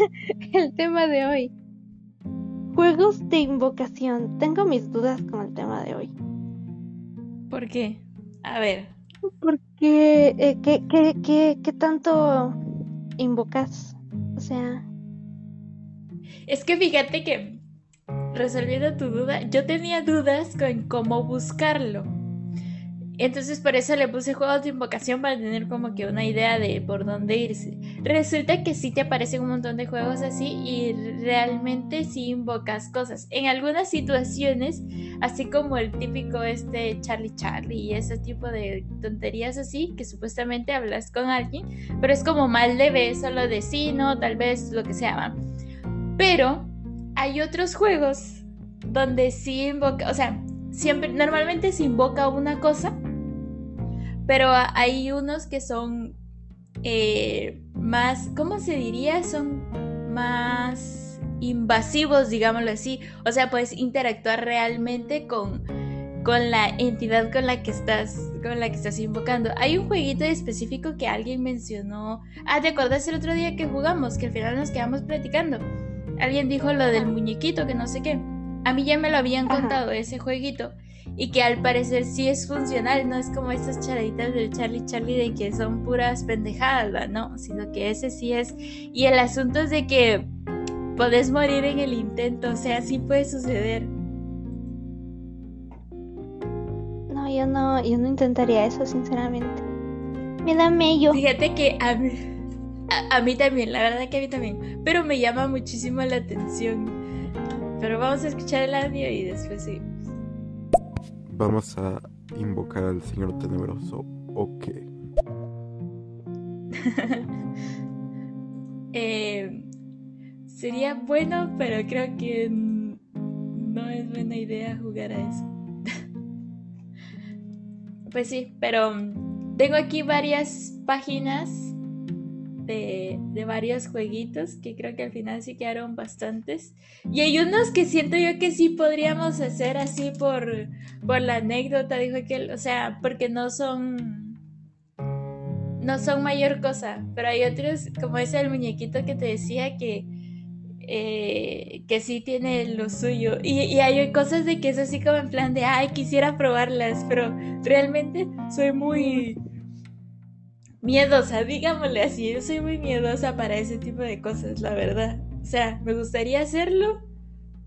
el tema de hoy. Juegos de invocación. Tengo mis dudas con el tema de hoy. ¿Por qué? A ver. Porque, eh, ¿qué, qué, qué, qué tanto invocas? O sea... Es que fíjate que, resolviendo tu duda, yo tenía dudas con cómo buscarlo. Entonces por eso le puse juegos de invocación para tener como que una idea de por dónde irse. Resulta que sí te aparecen un montón de juegos así y realmente sí invocas cosas. En algunas situaciones, así como el típico este Charlie Charlie y ese tipo de tonterías así, que supuestamente hablas con alguien, pero es como mal de vez, solo de sí, no, tal vez lo que sea. Pero hay otros juegos donde sí invoca, o sea, siempre, normalmente se invoca una cosa pero hay unos que son eh, más, ¿cómo se diría? Son más invasivos, digámoslo así. O sea, puedes interactuar realmente con, con la entidad con la que estás con la que estás invocando. Hay un jueguito específico que alguien mencionó. Ah, ¿te acordás el otro día que jugamos? Que al final nos quedamos platicando. Alguien dijo lo del muñequito, que no sé qué. A mí ya me lo habían contado ese jueguito y que al parecer sí es funcional, no es como esas charaditas del Charlie Charlie de que son puras pendejadas, ¿no? Sino que ese sí es. Y el asunto es de que podés morir en el intento, o sea, sí puede suceder. No, yo no, yo no intentaría eso, sinceramente. Me da mello. Fíjate que a mí, a mí también, la verdad que a mí también, pero me llama muchísimo la atención. Pero vamos a escuchar el audio y después sí. ¿Vamos a invocar al Señor Tenebroso o? Eh, sería bueno, pero creo que no es buena idea jugar a eso. pues sí, pero tengo aquí varias páginas de, varios jueguitos que creo que al final sí quedaron bastantes. Y hay unos que siento yo que sí podríamos hacer así por, por la anécdota, dijo que, o sea, porque no son no son mayor cosa, pero hay otros, como ese el muñequito que te decía que, eh, que sí tiene lo suyo. Y, y, hay cosas de que es así como en plan de, ay, quisiera probarlas, pero realmente soy muy, miedosa, digámosle así. Yo soy muy miedosa para ese tipo de cosas, la verdad. O sea, me gustaría hacerlo,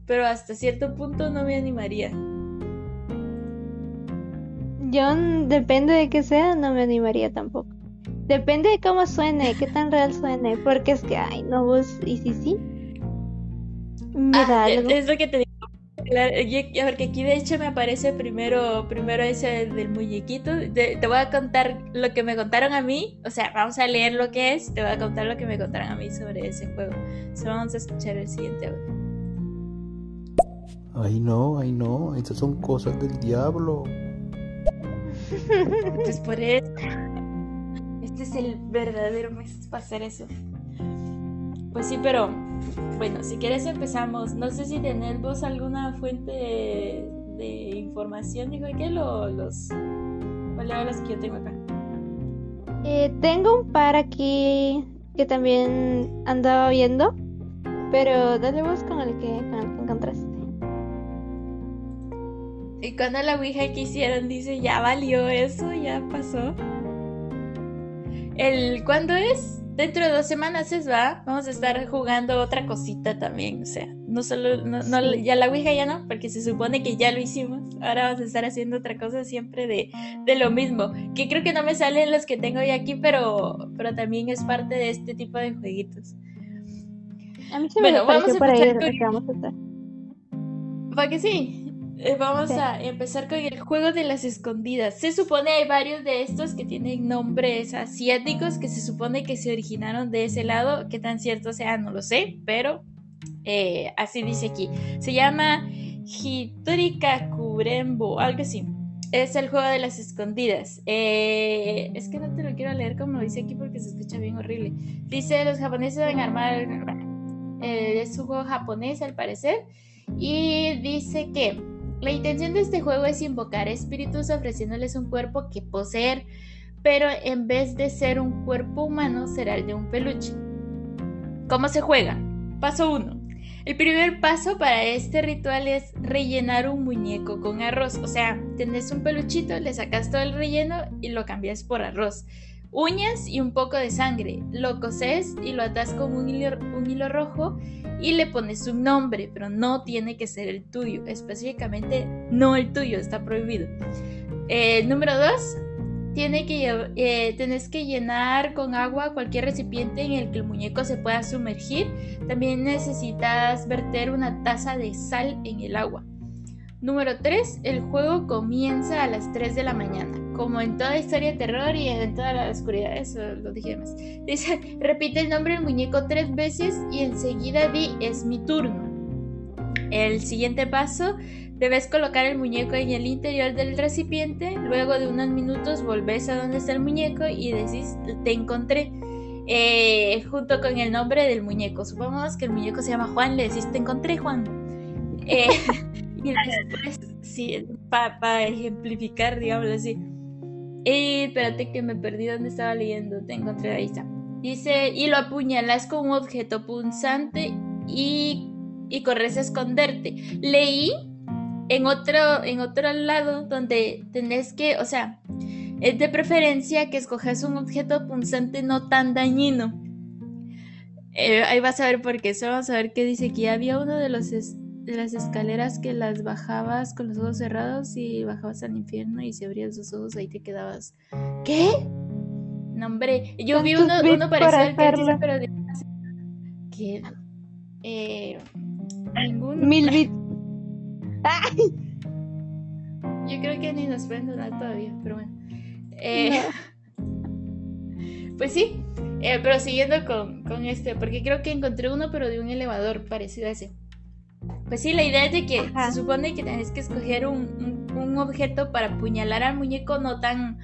pero hasta cierto punto no me animaría. Yo, depende de qué sea, no me animaría tampoco. Depende de cómo suene, qué tan real suene, porque es que, ay, no, vos, y si sí, me ah, Es lo que te digo Claro, porque aquí de hecho me aparece primero, primero ese del muñequito. Te, voy a contar lo que me contaron a mí. O sea, vamos a leer lo que es. Te voy a contar lo que me contaron a mí sobre ese juego. So, vamos a escuchar el siguiente audio. Ay no, ay no, estas son cosas del diablo. Entonces por eso. Este es el verdadero mes para hacer eso. Pues sí, pero bueno, si quieres empezamos. No sé si tenés vos alguna fuente de, información, dijo que lo, los... ¿Cuáles que yo tengo acá? Eh, tengo un par aquí que también andaba viendo, pero dale vos con el que, con el que encontraste. Y cuando la Ouija que hicieron dice, ya valió eso, ya pasó. El, ¿Cuándo es? Dentro de dos semanas es, va, vamos a estar jugando otra cosita también, o sea, no solo, no, ya la Ouija ya no, porque se supone que ya lo hicimos, ahora vamos a estar haciendo otra cosa siempre de, de lo mismo, que creo que no me salen los que tengo ya aquí, pero, pero también es parte de este tipo de jueguitos. A mí se me bueno, vamos a para ir, vamos a estar. ¿Para que sí? Eh, vamos a empezar con el juego de las escondidas. Se supone hay varios de estos que tienen nombres asiáticos que se supone que se originaron de ese lado. Qué tan cierto sea, no lo sé, pero eh, así dice aquí. Se llama Hitorika Kurembo, algo así. Es el juego de las escondidas. Eh, es que no te lo quiero leer como lo dice aquí porque se escucha bien horrible. Dice: Los japoneses deben armar. es un juego japonés al parecer. Y dice que la intención de este juego es invocar espíritus ofreciéndoles un cuerpo que poseer, pero en vez de ser un cuerpo humano será el de un peluche. ¿Cómo se juega? Paso 1. El primer paso para este ritual es rellenar un muñeco con arroz. O sea, tenés un peluchito, le sacas todo el relleno y lo cambias por arroz. Uñas y un poco de sangre. Lo coses y lo atas con un hilo, un hilo rojo y le pones un nombre, pero no tiene que ser el tuyo. Específicamente, no el tuyo, está prohibido. Eh, número 2 tiene que, eh, tenés que llenar con agua cualquier recipiente en el que el muñeco se pueda sumergir. También necesitas verter una taza de sal en el agua. Número 3. El juego comienza a las 3 de la mañana. Como en toda historia de terror y en toda la oscuridad, eso lo dije más. Dice, repite el nombre del muñeco tres veces y enseguida di, es mi turno. El siguiente paso Debes colocar el muñeco en el interior del recipiente, luego de unos minutos volvés a donde está el muñeco y decís te encontré eh, junto con el nombre del muñeco. Supongamos que el muñeco se llama Juan, le decís te encontré Juan. Eh, y después, sí, para ejemplificar, digámoslo así. Y espérate que me perdí donde estaba leyendo, te encontré ahí está. Dice, y lo apuñalas con un objeto punzante y, y corres a esconderte. Leí en otro, en otro lado donde tenés que, o sea, es de preferencia que escoges un objeto punzante no tan dañino. Eh, ahí vas a ver por qué. Eso vamos a ver qué dice aquí. Había uno de, los de las escaleras que las bajabas con los ojos cerrados y bajabas al infierno y si abrías los ojos ahí te quedabas. ¿Qué? No, hombre. Yo vi uno, uno parecido al que pero de... ¿Qué? Eh, ningún... Mil bits Yo creo que ni nos pueden donar todavía, pero bueno. Eh, pues sí, eh, pero siguiendo con, con, este, porque creo que encontré uno, pero de un elevador parecido a ese. Pues sí, la idea es de que se supone que tenés que escoger un, un, objeto para apuñalar al muñeco no tan,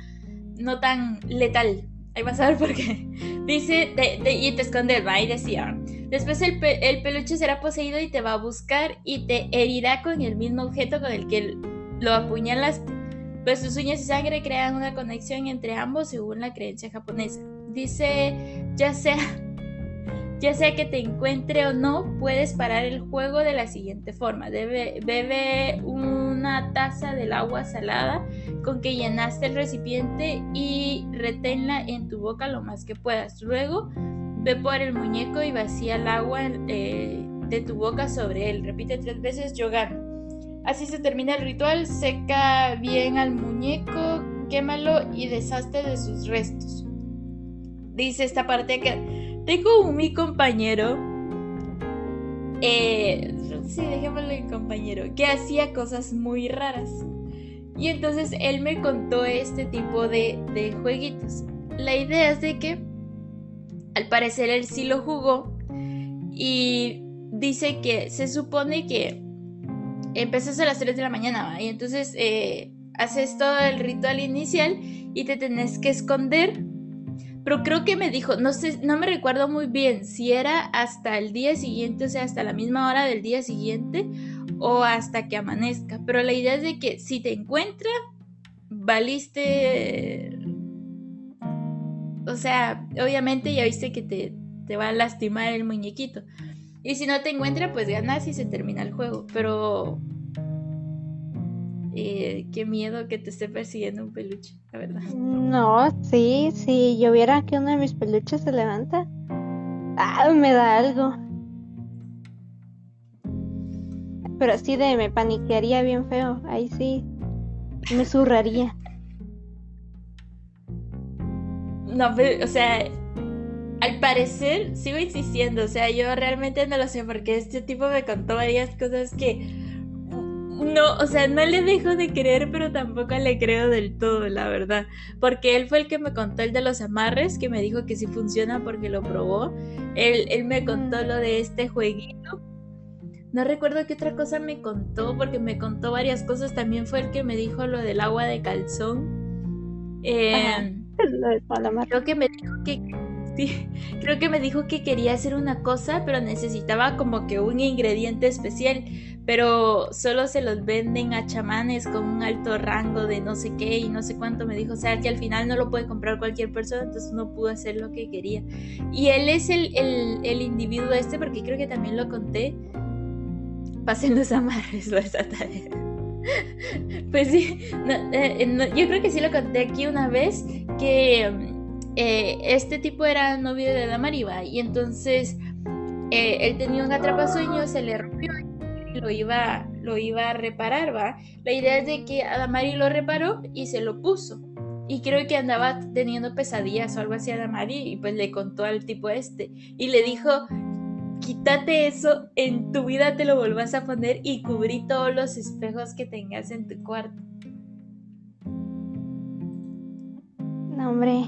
no tan letal. Ahí vas a ver por qué. Dice, y te escondes, va, y decía, Después el, peluche será poseído y te va a buscar y te herirá con el mismo objeto con el que lo apuñalaste. Pues sus uñas y sangre crean una conexión entre ambos según la creencia japonesa. Dice, ya sea, ya sea que te encuentre o no, puedes parar el juego de la siguiente forma. Bebe una taza del agua salada con que llenaste el recipiente y reténla en tu boca lo más que puedas. Luego, Ve por el muñeco y vacía el agua eh, de tu boca sobre él. Repite tres veces, yo gano. Así se termina el ritual, seca bien al muñeco, quémalo y deshazte de sus restos. Dice esta parte que tengo mi compañero, eh, sí, dejémoslo en compañero, que hacía cosas muy raras. Y entonces él me contó este tipo de, de jueguitos. La idea es de que al parecer él sí lo jugó y dice que se supone que empezás a las 3 de la mañana y entonces eh, haces todo el ritual inicial y te tenés que esconder. Pero creo que me dijo, no sé, no me recuerdo muy bien si era hasta el día siguiente, o sea, hasta la misma hora del día siguiente o hasta que amanezca. Pero la idea es de que si te encuentra, valiste o sea, obviamente ya viste que te, va a lastimar el muñequito. Y si no te encuentra, pues ganas y se termina el juego. Pero eh, qué miedo que te esté persiguiendo un peluche, la verdad. No, sí, si yo viera que uno de mis peluches se levanta, ah, me da algo. Pero así de me paniquearía bien feo, ahí sí, me zurraría. No, o sea, al parecer, sigo insistiendo, o sea, yo realmente no lo sé porque este tipo me contó varias cosas que no, o sea, no le dejo de creer, pero tampoco le creo del todo, la verdad. Porque él fue el que me contó el de los amarres, que me dijo que sí funciona porque lo probó. Él, él me contó lo de este jueguito. No recuerdo qué otra cosa me contó, porque me contó varias cosas. También fue el que me dijo lo del agua de calzón. Eh, Creo que me dijo que Creo que me dijo que quería hacer una cosa, pero necesitaba como que un ingrediente especial, pero solo se los venden a chamanes con un alto rango de no sé qué y no sé cuánto me dijo, o sea, que al final no lo puede comprar cualquier persona, entonces no pudo hacer lo que quería. Y él es el, el, individuo este, porque creo que también lo conté, pasen los amarres a esa tarea. pues sí, eh, yo creo que sí lo conté aquí una vez, que eh, este tipo era novio de Damariba y entonces eh, él tenía un atrapasueño, se le rompió y lo iba, lo iba a reparar, ¿va? La idea es de que Adamari lo reparó y se lo puso. Y creo que andaba teniendo pesadillas o algo así a Adamari y pues le contó al tipo este y le dijo, quítate eso, en tu vida te lo volvás a poner y cubrí todos los espejos que tengas en tu cuarto. No, hombre,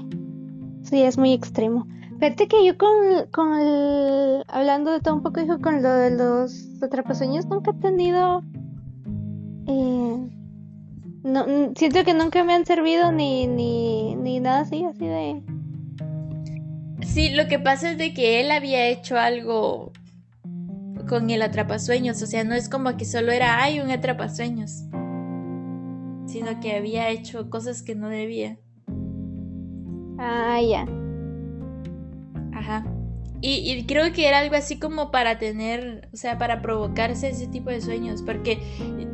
Sí, es muy extremo. Fíjate que yo con, con el... Hablando de todo un poco, dijo, con lo de los atrapasueños, nunca he tenido... Eh, no, siento que nunca me han servido ni, ni, ni nada así, así de... Sí, lo que pasa es de que él había hecho algo con el atrapasueños, o sea, no es como que solo era, hay un atrapasueños, sino que había hecho cosas que no debía. Ah, ya. Ajá. Y, creo que era algo así como para tener, o sea, para provocarse ese tipo de sueños, porque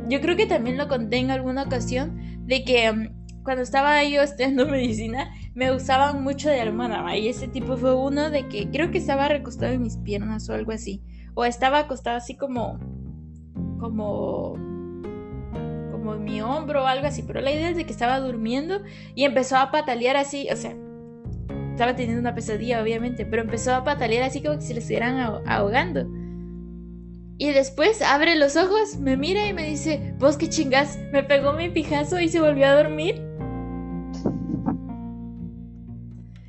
yo creo que también lo conté en alguna ocasión, de que mm, cuando estaba yo estudiando medicina, me usaban mucho de almohada, y ese tipo fue uno de que creo que estaba recostado en mis piernas o algo así, o estaba acostado así como, como como en mi hombro o algo así, pero la idea es de que estaba durmiendo y empezó a patalear así, o sea, estaba teniendo una pesadilla, obviamente, pero empezó a patalear así como si le estuvieran ahogando. Y después abre los ojos, me mira y me dice, vos qué chingas, me pegó mi pijazo y se volvió a dormir.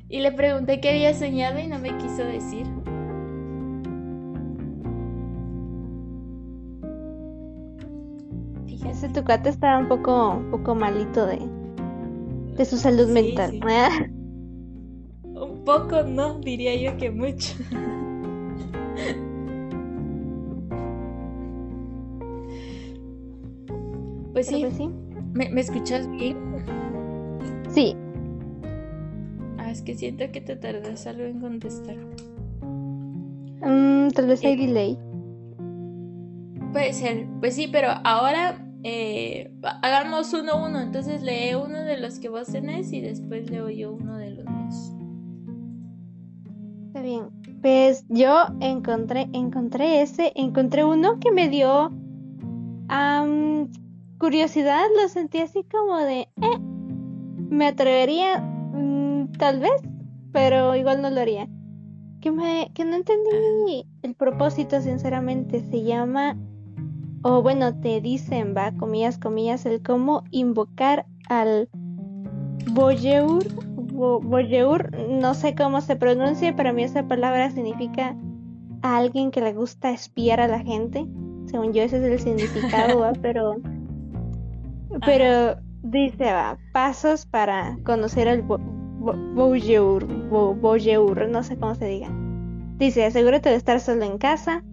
Y le pregunté qué había soñado y no me quiso decir. Fíjese, tu cata estaba un poco, un poco malito de, de su salud mental. Un poco no, diría yo que mucho. Pues sí. Pues sí. ¿Me, ¿Me, escuchas bien? Sí. Ah, es que siento que te tardas algo en contestar. Mm, tal vez hay eh, delay. Puede ser. Pues sí, pero ahora eh, hagamos uno a uno. Entonces lee uno de los que vos tenés y después leo yo uno bien. Pues yo encontré, encontré ese, encontré uno que me dio curiosidad, lo sentí así como de, eh, me atrevería, mm, tal vez, pero igual no lo haría. Que, me, que no entendí el propósito, sinceramente. Se llama, o bueno, te dicen, va, comillas, comillas, el cómo invocar al Boyeur Boyeur, no sé cómo se pronuncia, pero a mí esa palabra significa a alguien que le gusta espiar a la gente. Según yo, ese es el significado, Pero, pero dice, va, pasos para conocer al Boyeur, Boyeur, no sé cómo se diga. Dice, asegúrate de estar solo en casa,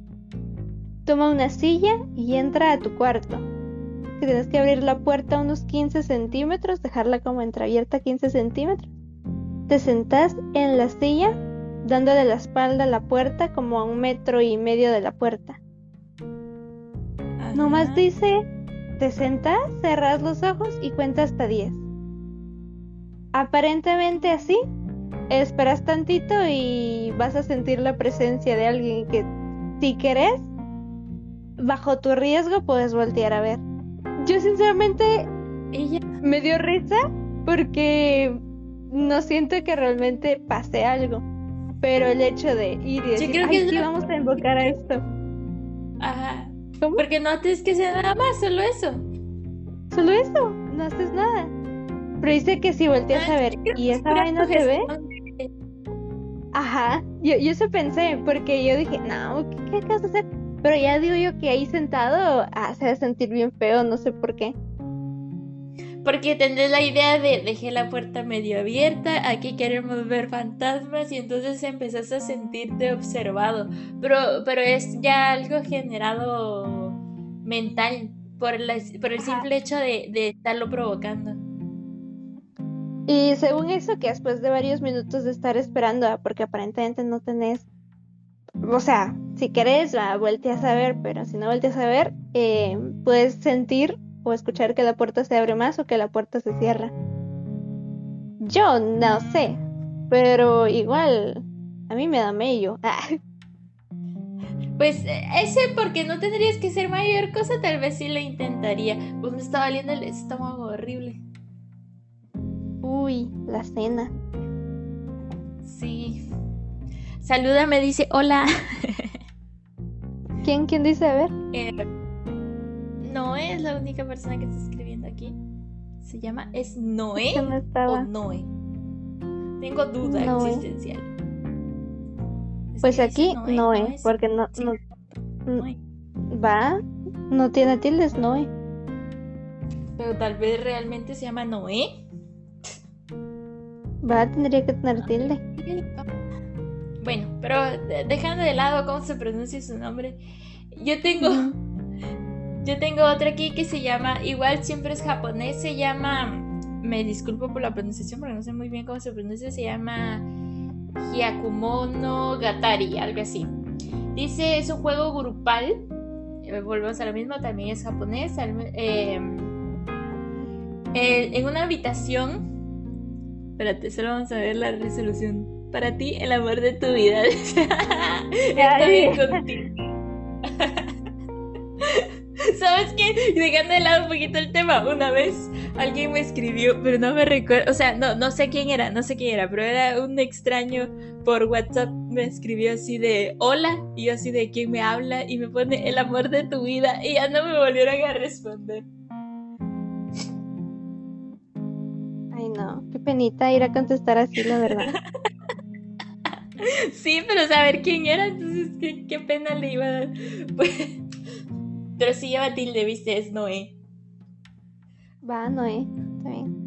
toma una silla y entra a tu cuarto. Tienes que abrir la puerta unos 15 centímetros, dejarla como entreabierta 15 centímetros te sentás en la silla dándole la espalda a la puerta como a un metro y medio de la puerta. Nomás dice, te sentás, cerrás los ojos y cuentas hasta 10. Aparentemente así, esperas tantito y vas a sentir la presencia de alguien que si querés, bajo tu riesgo puedes voltear a ver. Yo sinceramente ella me dio risa porque no siento que realmente pase algo. Pero el hecho de ir y decir, creo que vamos a invocar a esto. Ajá. Porque no haces que sea nada más, solo eso. Solo eso, no haces nada. Pero dice que si volteas a ver y esa vaina se ve. Ajá, yo, yo eso pensé, porque yo dije, no, ¿qué, qué acaso hacer? Pero ya digo yo que ahí sentado ah, se va a sentir bien feo, no sé por qué. Porque tendrás la idea de dejé la puerta medio abierta, aquí queremos ver fantasmas y entonces empezás a sentirte observado. Pero, pero es ya algo generado mental por, por el simple hecho de, de estarlo provocando. Y según eso, que después de varios minutos de estar esperando, ah, porque aparentemente no tenés, o sea, si querés, va, volteas a ver, pero si no volteas a ver, eh, puedes sentir o escuchar que la puerta se abre más o que la puerta se cierra. Yo no sé, pero igual a mí me da mello. Pues ese porque no tendrías que ser mayor cosa, tal vez sí lo intentaría. Pues me está valiendo el estómago horrible. Uy, la cena. Sí. Saluda, me dice hola. ¿Quién, quién dice? A ver. Eh, no es la única persona que está escribiendo aquí. Se llama, ¿es Noé o Noé? Tengo duda existencial. pues aquí Noé, porque no, va, no tiene tildes Noé. Pero tal vez realmente se llama Noé. Va, tendría que tener tilde. Bueno, pero dejando de lado cómo se pronuncia su nombre, yo tengo yo tengo otra aquí que se llama, igual siempre es japonés, se llama, me disculpo por la pronunciación porque no sé muy bien cómo se pronuncia, se llama Hyakumono Gatari, algo así. Dice, es un juego grupal, eh, volvemos a lo mismo, también es japonés, eh, eh, en una habitación, espérate, solo vamos a ver la resolución. Para ti, el amor de tu vida. Está bien contigo. ¿Sabes qué? Dejando de lado un poquito el tema, una vez alguien me escribió, pero no me recuerdo, o sea, no, no sé quién era, no sé quién era, pero era un extraño por WhatsApp, me escribió así de hola, y yo así de quién me habla, y me pone el amor de tu vida, y ya no me volvieron a responder. Ay, no, qué penita ir a contestar así, la verdad. sí, pero saber quién era, entonces qué, qué pena le iba a dar. Pues, pero si lleva tilde, viste, es Noé. Va, Noé, bien.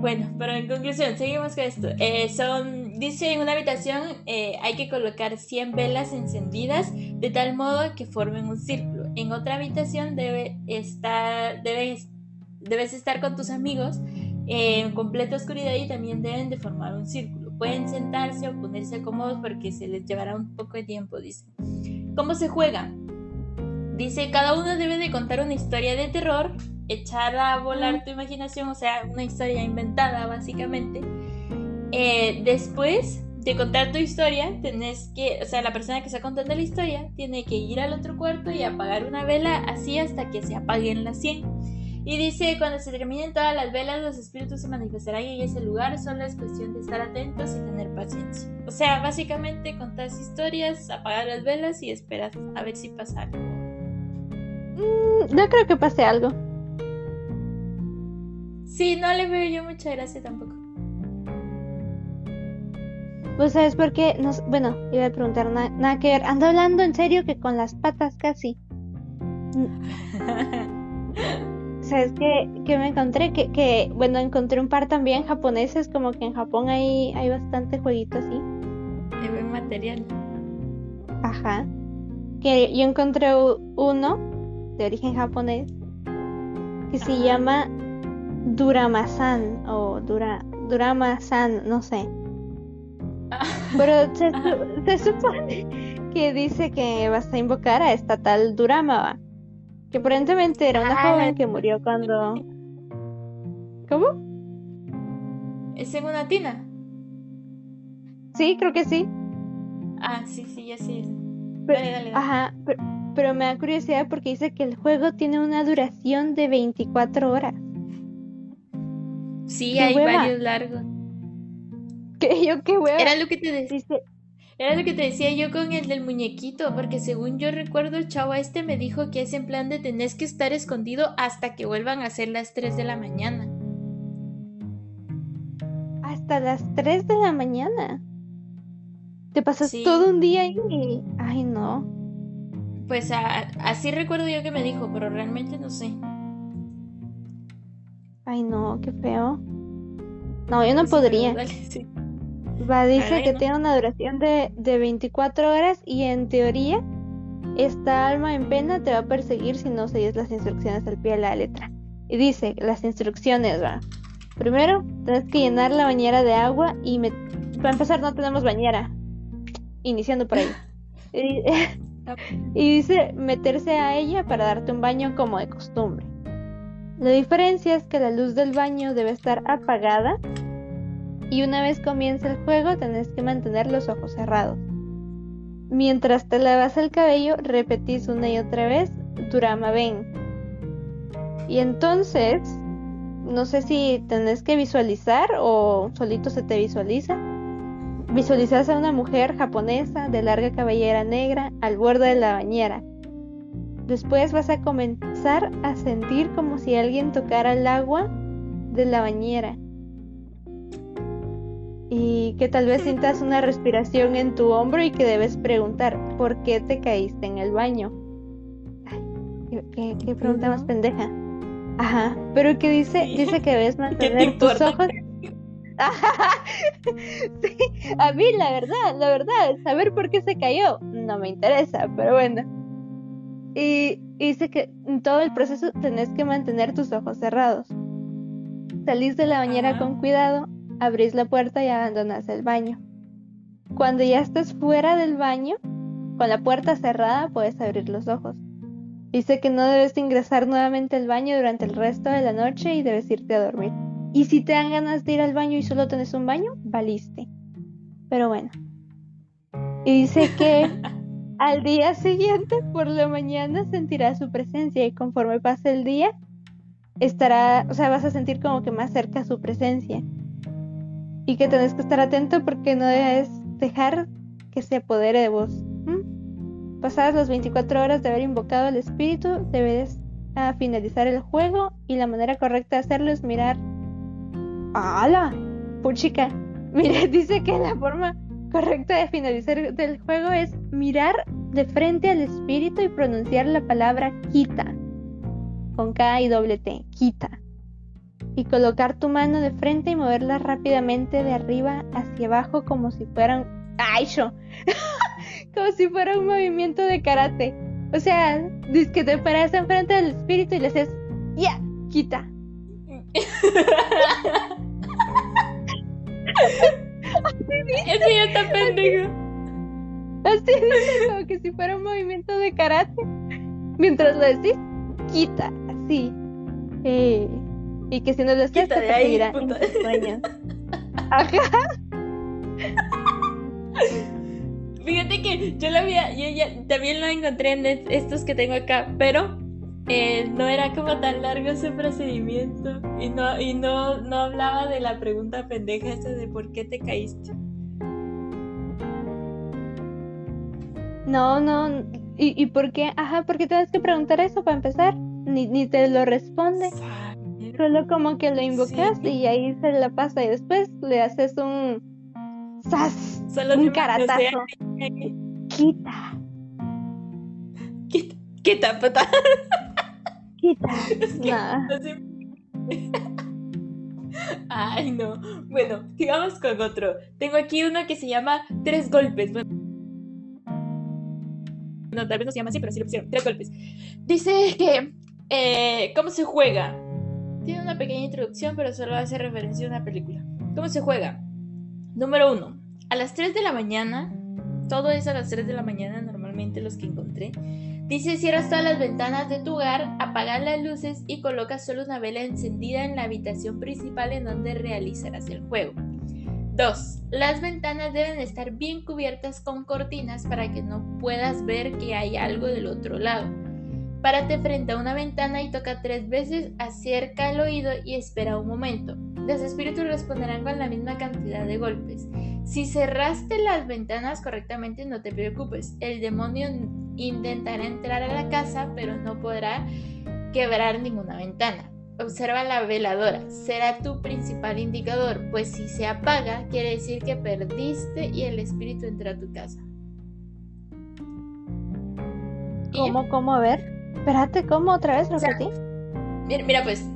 Bueno, pero en conclusión, seguimos con esto. Eh, son, dice en una habitación eh, hay que colocar 100 velas encendidas de tal modo que formen un círculo. En otra habitación debe estar, debes, debes estar con tus amigos en completa oscuridad y también deben de formar un círculo. Pueden sentarse o ponerse cómodos porque se les llevará un poco de tiempo, dice. ¿Cómo se juega? Dice, cada uno debe de contar una historia de terror, echar a volar tu imaginación, o sea, una historia inventada básicamente. Eh, después de contar tu historia, tenés que, o sea, la persona que está contando la historia tiene que ir al otro cuarto y apagar una vela así hasta que se apaguen las 100. Y dice, cuando se terminen todas las velas, los espíritus se manifestarán en ese lugar, solo es cuestión de estar atentos y tener paciencia. O sea, básicamente contas historias, apagar las velas y esperas a ver si pasa algo. Mm, no creo que pase algo. Sí, no le veo yo mucha gracia tampoco. Pues sabes por qué, bueno, iba a preguntar nada que ver. Ando hablando en serio que con las patas casi. ¿Sabes qué, qué me encontré? Que, que, bueno, encontré un par también japoneses, como que en Japón hay, hay bastante jueguito así. Hay buen material. Ajá. Que yo encontré uno de origen japonés que se llama Duramasan o Dura, Duramasan, no sé. Pero se, supone que dice que vas a invocar a esta tal Durama, que aparentemente era una ah, joven que murió cuando... ¿Cómo? ¿Es en una tina? Sí, creo que sí. Ah, sí, sí, ya sí. dale, dale, Ajá, pero, pero me da curiosidad porque dice que el juego tiene una duración de 24 horas. Sí, hay varios largos. ¿Qué? Yo qué hueva. Era lo que te decía. Era lo que te decía yo con el del muñequito, porque según yo recuerdo el chavo este me dijo que es en plan de tenés que estar escondido hasta que vuelvan a ser las 3 de la mañana. Hasta las 3 de la mañana. Te pasas todo un día ahí. Ay, no. Pues así recuerdo yo que me dijo, pero realmente no sé. Ay, no, qué feo. No, yo no Sí, podría. dale, sí. Va, dice Ay, que no. tiene una duración de, de 24 horas y en teoría esta alma en pena te va a perseguir si no sigues las instrucciones al pie de la letra. Y dice, las instrucciones, va. Primero, tienes que llenar la bañera de agua y me... para empezar no tenemos bañera. Iniciando por ahí. Y, dice meterse a ella para darte un baño como de costumbre. La diferencia es que la luz del baño debe estar apagada y una vez comienza el juego tenés que mantener los ojos cerrados. Mientras te lavas el cabello, repetís una y otra vez Durama ven. Y entonces, no sé si tenés que visualizar o solito se te visualiza. Visualizas a una mujer japonesa de larga cabellera negra al borde de la bañera. Después vas a comenzar a sentir como si alguien tocara el agua de la bañera. Y que tal vez sientas una respiración en tu hombro y que debes preguntar, ¿por qué te caíste en el baño? Ay, qué, pregunta más pendeja. Ajá, pero que dice, dice que debes ¿Qué te mantener tus ojos. Sí, a mí la verdad, la verdad, saber por qué se cayó no me interesa, pero bueno. Y y dice que en todo el proceso tenés que mantener tus ojos cerrados. Salís de la bañera con cuidado, abrís la puerta y abandonas el baño. Cuando ya estés fuera del baño, con la puerta cerrada, puedes abrir los ojos. Dice que no debes ingresar nuevamente al baño durante el resto de la noche y debes irte a dormir. Y si te dan ganas de ir al baño y solo tenés un baño, valiste. Pero bueno. Y dice que al día siguiente, por la mañana, sentirás su presencia y conforme pase el día, estará, o sea, vas a sentir como que más cerca su presencia. Y que tenés que estar atento porque no debes dejar que se apodere de vos. ¿m? Pasadas las 24 horas de haber invocado al espíritu, debes a finalizar el juego y la manera correcta de hacerlo es mirar. ¡Hala! Puchica. Mire, dice que la forma correcta de finalizar el juego es mirar de frente al espíritu y pronunciar la palabra quita. Con K y doble T. Quita. Y colocar tu mano de frente y moverla rápidamente de arriba hacia abajo como si fueran. ¡Ay, yo! como si fuera un movimiento de karate. O sea, dices que te paras enfrente del espíritu y le haces. ¡Ya! ¡Quita! Ya está pendejo. Así dice, como que si fuera un movimiento de karate. Mientras lo decís, quita, así. Eh, y que si no lo haces, te perseguirá en tus sueños. Ajá. Fíjate que yo lo había, yo ya también lo encontré en es- estos que tengo acá, pero eh, no era como tan largo ese procedimiento y no y no no hablaba de la pregunta pendeja esa de por qué te caíste. No, no. ¿Y, ¿Y por qué? Ajá, ¿por qué tienes que preguntar eso para empezar? Ni, ni te lo responde. Solo como que lo invocas Sí. y ahí se la pasa y después le haces un ¡Sas! Solo un caratazo. Quita, Quita, quita, puta. Quita. Es que Nah. así- Ay, no. Bueno, sigamos con otro. Tengo aquí uno que se llama Tres Golpes. Bueno, no, tal vez no se llama así, pero sí lo pusieron. Tres Golpes. Dice que. eh, ¿Cómo se juega? Tiene una pequeña introducción, pero solo hace referencia a una película. ¿Cómo se juega? Número uno. A las 3 de la mañana. Todo es a las 3 de la mañana, normalmente los que encontré. Dice, cierras todas las ventanas de tu hogar, apagas las luces y colocas solo una vela encendida en la habitación principal en donde realizarás el juego. 2. Las ventanas deben estar bien cubiertas con cortinas para que no puedas ver que hay algo del otro lado. Párate frente a una ventana y toca tres veces, acerca el oído y espera un momento. Los espíritus responderán con la misma cantidad de golpes. Si cerraste las ventanas correctamente, no te preocupes. El demonio intentará entrar a la casa, pero no podrá quebrar ninguna ventana. Observa la veladora, será tu principal indicador, pues si se apaga, quiere decir que perdiste y el espíritu entra a tu casa. ¿Cómo, cómo? A ver. Espérate, ¿cómo? ¿Otra vez? sea, ¿Repetí? Mira, mira, pues,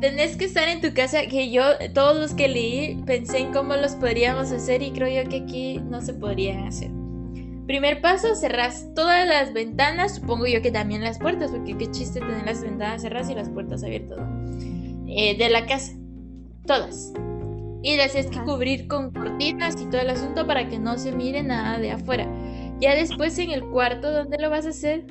tenés que estar en tu casa, que yo, todos los que leí, pensé en cómo los podríamos hacer y creo yo que aquí no se podrían hacer. Primer paso, cerrás todas las ventanas, supongo yo que también las puertas, porque qué chiste tener las ventanas cerradas y las puertas abiertas, eh, de la casa, todas. Y las tienes que cubrir con cortinas y todo el asunto para que no se mire nada de afuera. Ya después en el cuarto, ¿dónde lo vas a hacer?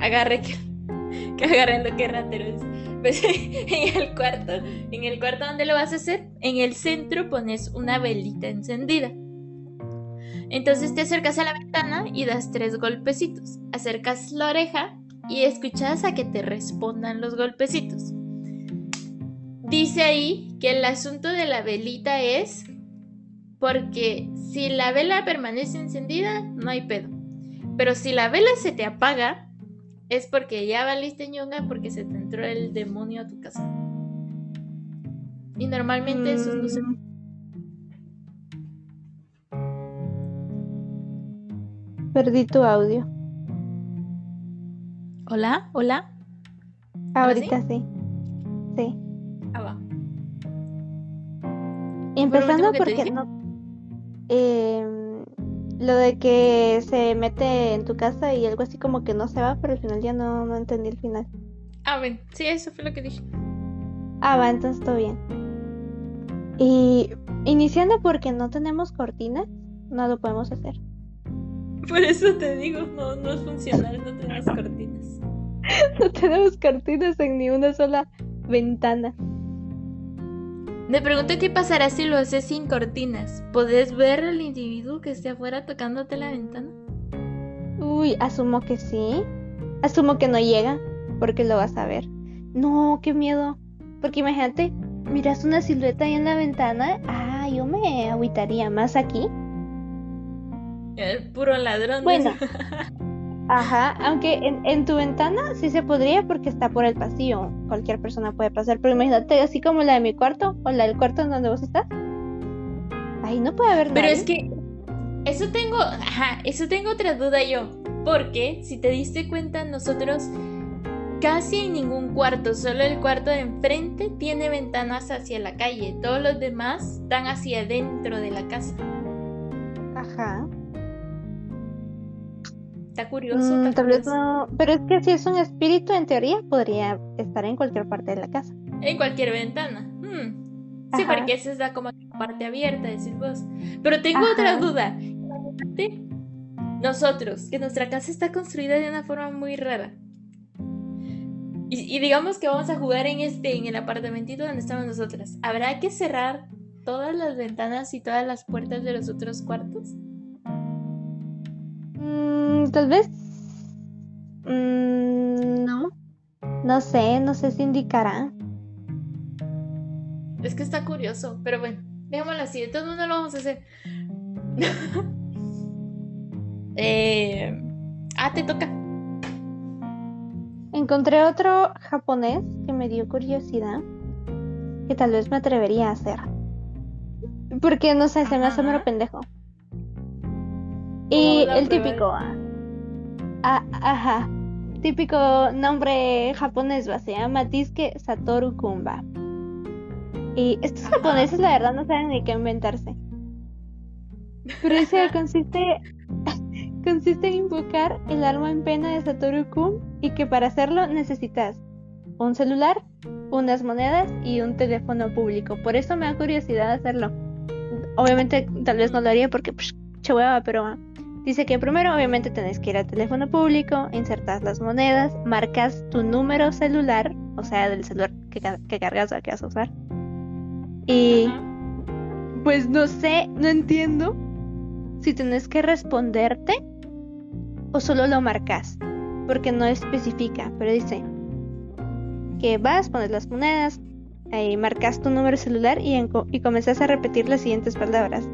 Agarre que, que agarren lo que rateros. Pues en el cuarto, en el cuarto ¿dónde lo vas a hacer? En el centro pones una velita encendida. Entonces te acercas a la ventana y das tres golpecitos. Acercas la oreja y escuchas a que te respondan los golpecitos. Dice ahí que el asunto de la velita es porque si la vela permanece encendida, no hay pedo. Pero si la vela se te apaga, es porque ya valiste ñonga porque se te entró el demonio a tu casa. Y normalmente eso no se... Perdí tu audio. Hola, hola. ¿Ahora Ahorita sí. Sí. Ah, va. Empezando porque no. em, lo de que se mete en tu casa y algo así como que no se va, pero al final ya no, no entendí el final. Ah, bueno, sí, eso fue lo que dije. Ah, va, entonces todo bien. Y iniciando porque no tenemos cortinas, no lo podemos hacer. Por eso te digo, no, no es funcional, no tenemos cortinas. No tenemos cortinas en ni una sola ventana. Me pregunto qué pasará si lo haces sin cortinas. ¿Podés ver al individuo que esté afuera tocándote la ventana? Uy, asumo que sí. Asumo que no llega, porque lo vas a ver. No, qué miedo. Porque imagínate, miras una silueta ahí en la ventana. Ah, yo me agüitaría más aquí. El puro ladrón. Bueno. Ajá, aunque en, en tu ventana sí se podría porque está por el pasillo. Cualquier persona puede pasar. Pero imagínate así como la de mi cuarto o la del cuarto en donde vos estás. Ahí no puede haber Pero nadie. es que eso tengo, ajá, eso tengo otra duda yo. Porque si te diste cuenta, nosotros casi en ningún cuarto, solo el cuarto de enfrente tiene ventanas hacia la calle. Todos los demás están hacia adentro de la casa. Ajá. Está curioso. Mm, tal vez no. Pero es que si es un espíritu, en teoría, podría estar en cualquier parte de la casa. En cualquier ventana. Hmm. Sí, Ajá. porque esa es la como parte abierta, decís vos. Pero tengo Ajá. otra duda. Nosotros, que nuestra casa está construida de una forma muy rara. Y, y digamos que vamos a jugar en este, en el apartamentito donde estamos nosotras. ¿Habrá que cerrar todas las ventanas y todas las puertas de los otros cuartos? Mm, tal vez. mm, no. No sé, no sé si indicará. Es que está curioso, pero bueno, dejémoslo así. Modos no lo vamos a hacer. Eh, Ah, te toca. Encontré otro japonés que me dio curiosidad. Que tal vez me atrevería a hacer. Porque no sé, se me hace Ajá. mero pendejo. Y el típico. ah, ajá. Típico nombre japonés, va, se llama Disque Satoru Kumba. Y estos japoneses, la verdad, no saben ni qué inventarse. Pero dice, consiste, consiste en invocar el alma en pena de Satoru Kun y que para hacerlo necesitas un celular, unas monedas y un teléfono público. Por eso me da curiosidad hacerlo. Obviamente, tal vez no lo haría porque, pues, che hueva, pero dice que primero, obviamente, tenés que ir al teléfono público, insertas las monedas, marcas tu número celular, o sea, del celular que, ca- que cargas o que vas a usar. Y pues no sé, no entiendo si tenés que responderte o solo lo marcas, porque no especifica, pero dice que vas, pones las monedas, ahí marcas tu número celular y, y comenzás a repetir las siguientes palabras.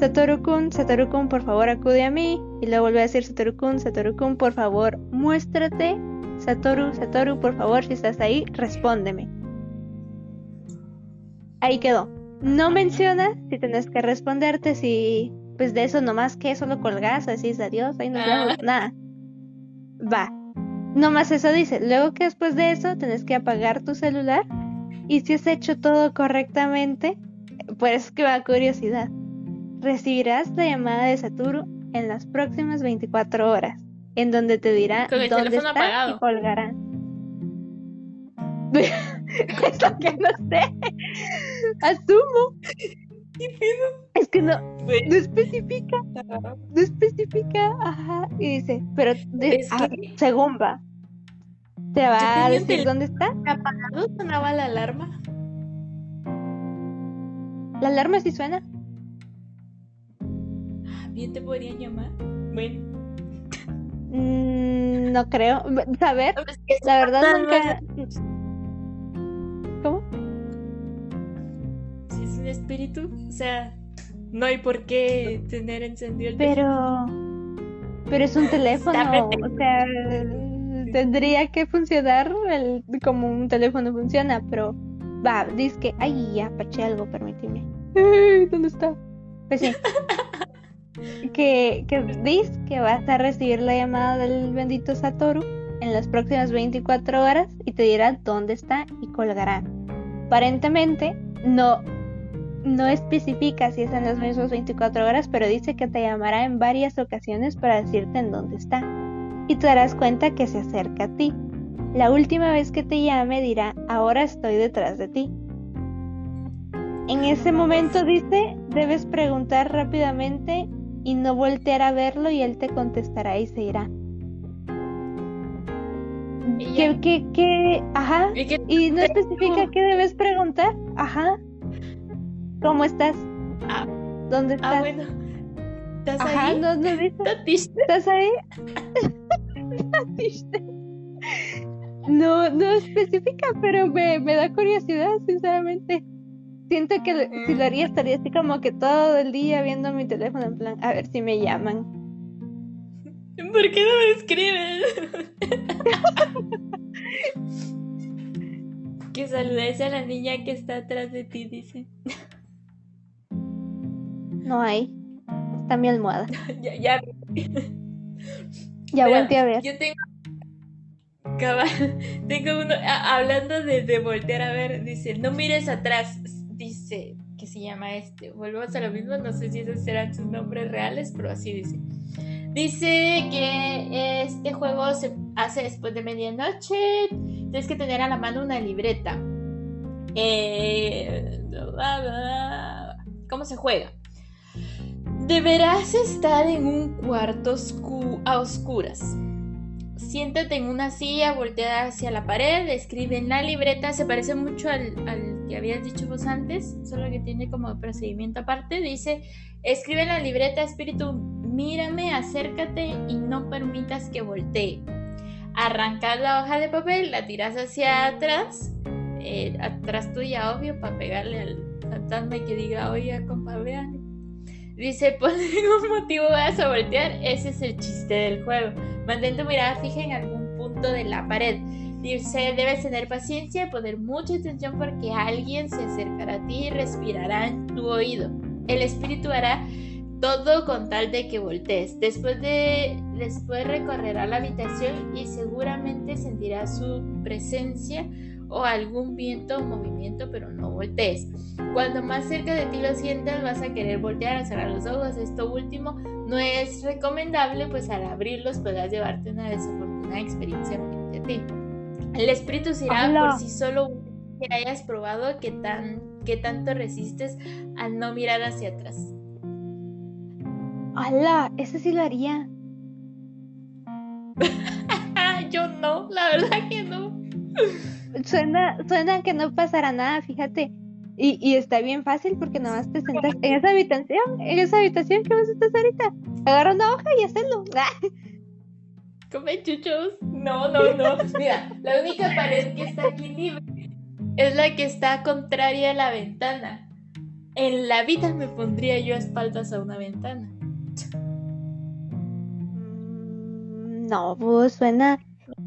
Satoru-kun, Satoru-kun, por favor acude a mí. Y luego vuelve a decir Satoru-kun, Satoru-kun, por favor muéstrate. Satoru, Satoru, por favor, si estás ahí, respóndeme. Ahí quedó. No menciona si tenés que responderte, si pues de eso nomás que solo colgás o decís adiós, ahí nos Ah. nada. Va. Nomás eso dice. Luego que después de eso tenés que apagar tu celular Y si has hecho todo correctamente, pues que va curiosidad. Recibirás la llamada de Saturo en las próximas 24 horas, en donde te dirá Con el dónde teléfono está apagado. y colgará. es lo que no sé. Asumo. Es que no, no especifica, no especifica, ajá, y dice, pero de- Es ah, según va, te va a decir dónde está. apagado sonaba la alarma. La alarma sí suena. Bien te podrían llamar. Bueno, Mm, no creo. Saber, es que la verdad nunca. ¿Cómo? si es un espíritu, o sea, no hay por qué tener encendido el teléfono. Pero, pero es un teléfono, o sea, tendría que funcionar el- como un teléfono funciona, pero va, dice que, ay, ya, paché algo, permíteme. ¿Dónde está? Pues sí. que, que dice que vas a recibir la llamada del bendito Satoru en las próximas 24 horas y te dirá dónde está y colgará. Aparentemente, no, no especifica si es en las mismas 24 horas, pero dice que te llamará en varias ocasiones para decirte en dónde está. Y te darás cuenta que se acerca a ti. La última vez que te llame dirá, ahora estoy detrás de ti. En ese momento dice, debes preguntar rápidamente y no voltear a verlo y él te contestará y se irá. Y ¿Qué, qué, qué? Ajá. ¿Y qué- Y no especifica qué debes preguntar. Ajá. ¿Cómo estás? Ah, ¿Dónde estás? ah, bueno. ¿Estás Ajá, ahí? no, no. ¿Estás ahí? No, no especifica, pero me, me da curiosidad, sinceramente. Siento que lo- si lo haría estaría así como que todo el día viendo mi teléfono en plan, a ver si me llaman. ¿Por qué no me escribes? que saludes a la niña que está atrás de ti, dice. No hay. Está mi almohada. ya, ya. Ya volteé a ver. Yo tengo. Cabal, tengo uno. a- hablando de, de voltear a ver, dice: No mires atrás. Que se llama este. Volvemos a lo mismo. No sé si esos serán sus nombres reales, pero así dice. Dice que este juego se hace después de medianoche. Tienes que tener a la mano una libreta. Eh, ¿Cómo se juega? Deberás estar en un cuarto oscu- a oscuras. Siéntate en una silla volteada hacia la pared, escribe en la libreta, se parece mucho al, al que habías dicho vos antes, solo que tiene como procedimiento aparte. Dice, escribe en la libreta, espíritu, mírame, acércate y no permitas que voltee. Arrancas la hoja de papel, la tiras hacia atrás, eh, atrás tuya, obvio, para pegarle al fantasma y que diga, oiga, compa, vean. Dice, por ningún motivo vas a voltear, ese es el chiste del juego. Mantén tu mirada fija en algún punto de la pared. Dice, debes tener paciencia y poner mucha atención porque alguien se acercará a ti y respirará en tu oído. El espíritu hará todo con tal de que voltees. Después de después recorrerá la habitación y seguramente sentirá su presencia o algún viento o movimiento, pero no voltees. Cuando más cerca de ti lo sientas, vas a querer voltear a cerrar los ojos. Esto último no es recomendable, pues al abrirlos podrás llevarte una desafortunada experiencia frente a ti. El espíritu se irá ¡Hala! por sí solo que hayas probado que, tan, que tanto resistes al no mirar hacia atrás. ¡Hala! Ese sí lo haría. Yo no, la verdad que no. Suena, suena que no pasará nada, fíjate. Y, y está bien fácil porque nada más te sentas en esa habitación, en esa habitación que vos estás ahorita. Agarra una hoja y hazlo. Come chuchos. No, no, no. Mira, la única pared que está aquí libre es la que está contraria a la ventana. En la vida me pondría yo a espaldas a una ventana. Mm, No, pues suena.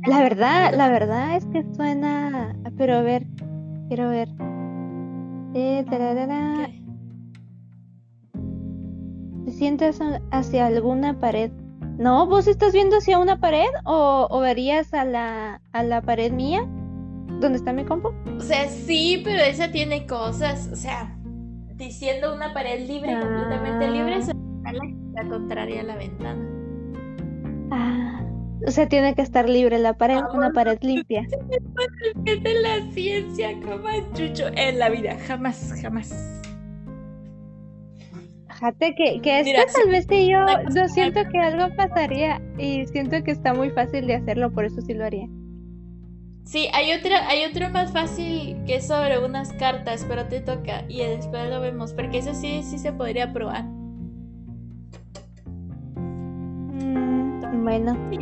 La verdad, la verdad es que suena. Pero a ver, quiero ver. Eh, tararara. ¿Qué? ¿Te sientes hacia alguna pared? No, ¿vos estás viendo hacia una pared o, o verías a la, a la pared mía? ¿Dónde está mi compu? O sea, sí, pero esa tiene cosas. O sea, diciendo una pared libre, completamente libre, se la, la contraria a la ventana. Ah, o sea, tiene que estar libre la pared, una pared limpia. Es la ciencia, jamás, Chucho, en la vida, jamás, jamás. Fíjate que, que esto Mira, tal vez si yo, siento que algo pasaría y siento que está muy fácil de hacerlo, por eso sí lo haría. Sí, hay otra, hay otro más fácil que es sobre unas cartas, pero te toca y después lo vemos, porque eso sí, sí se podría probar. Mm, bueno, Sí,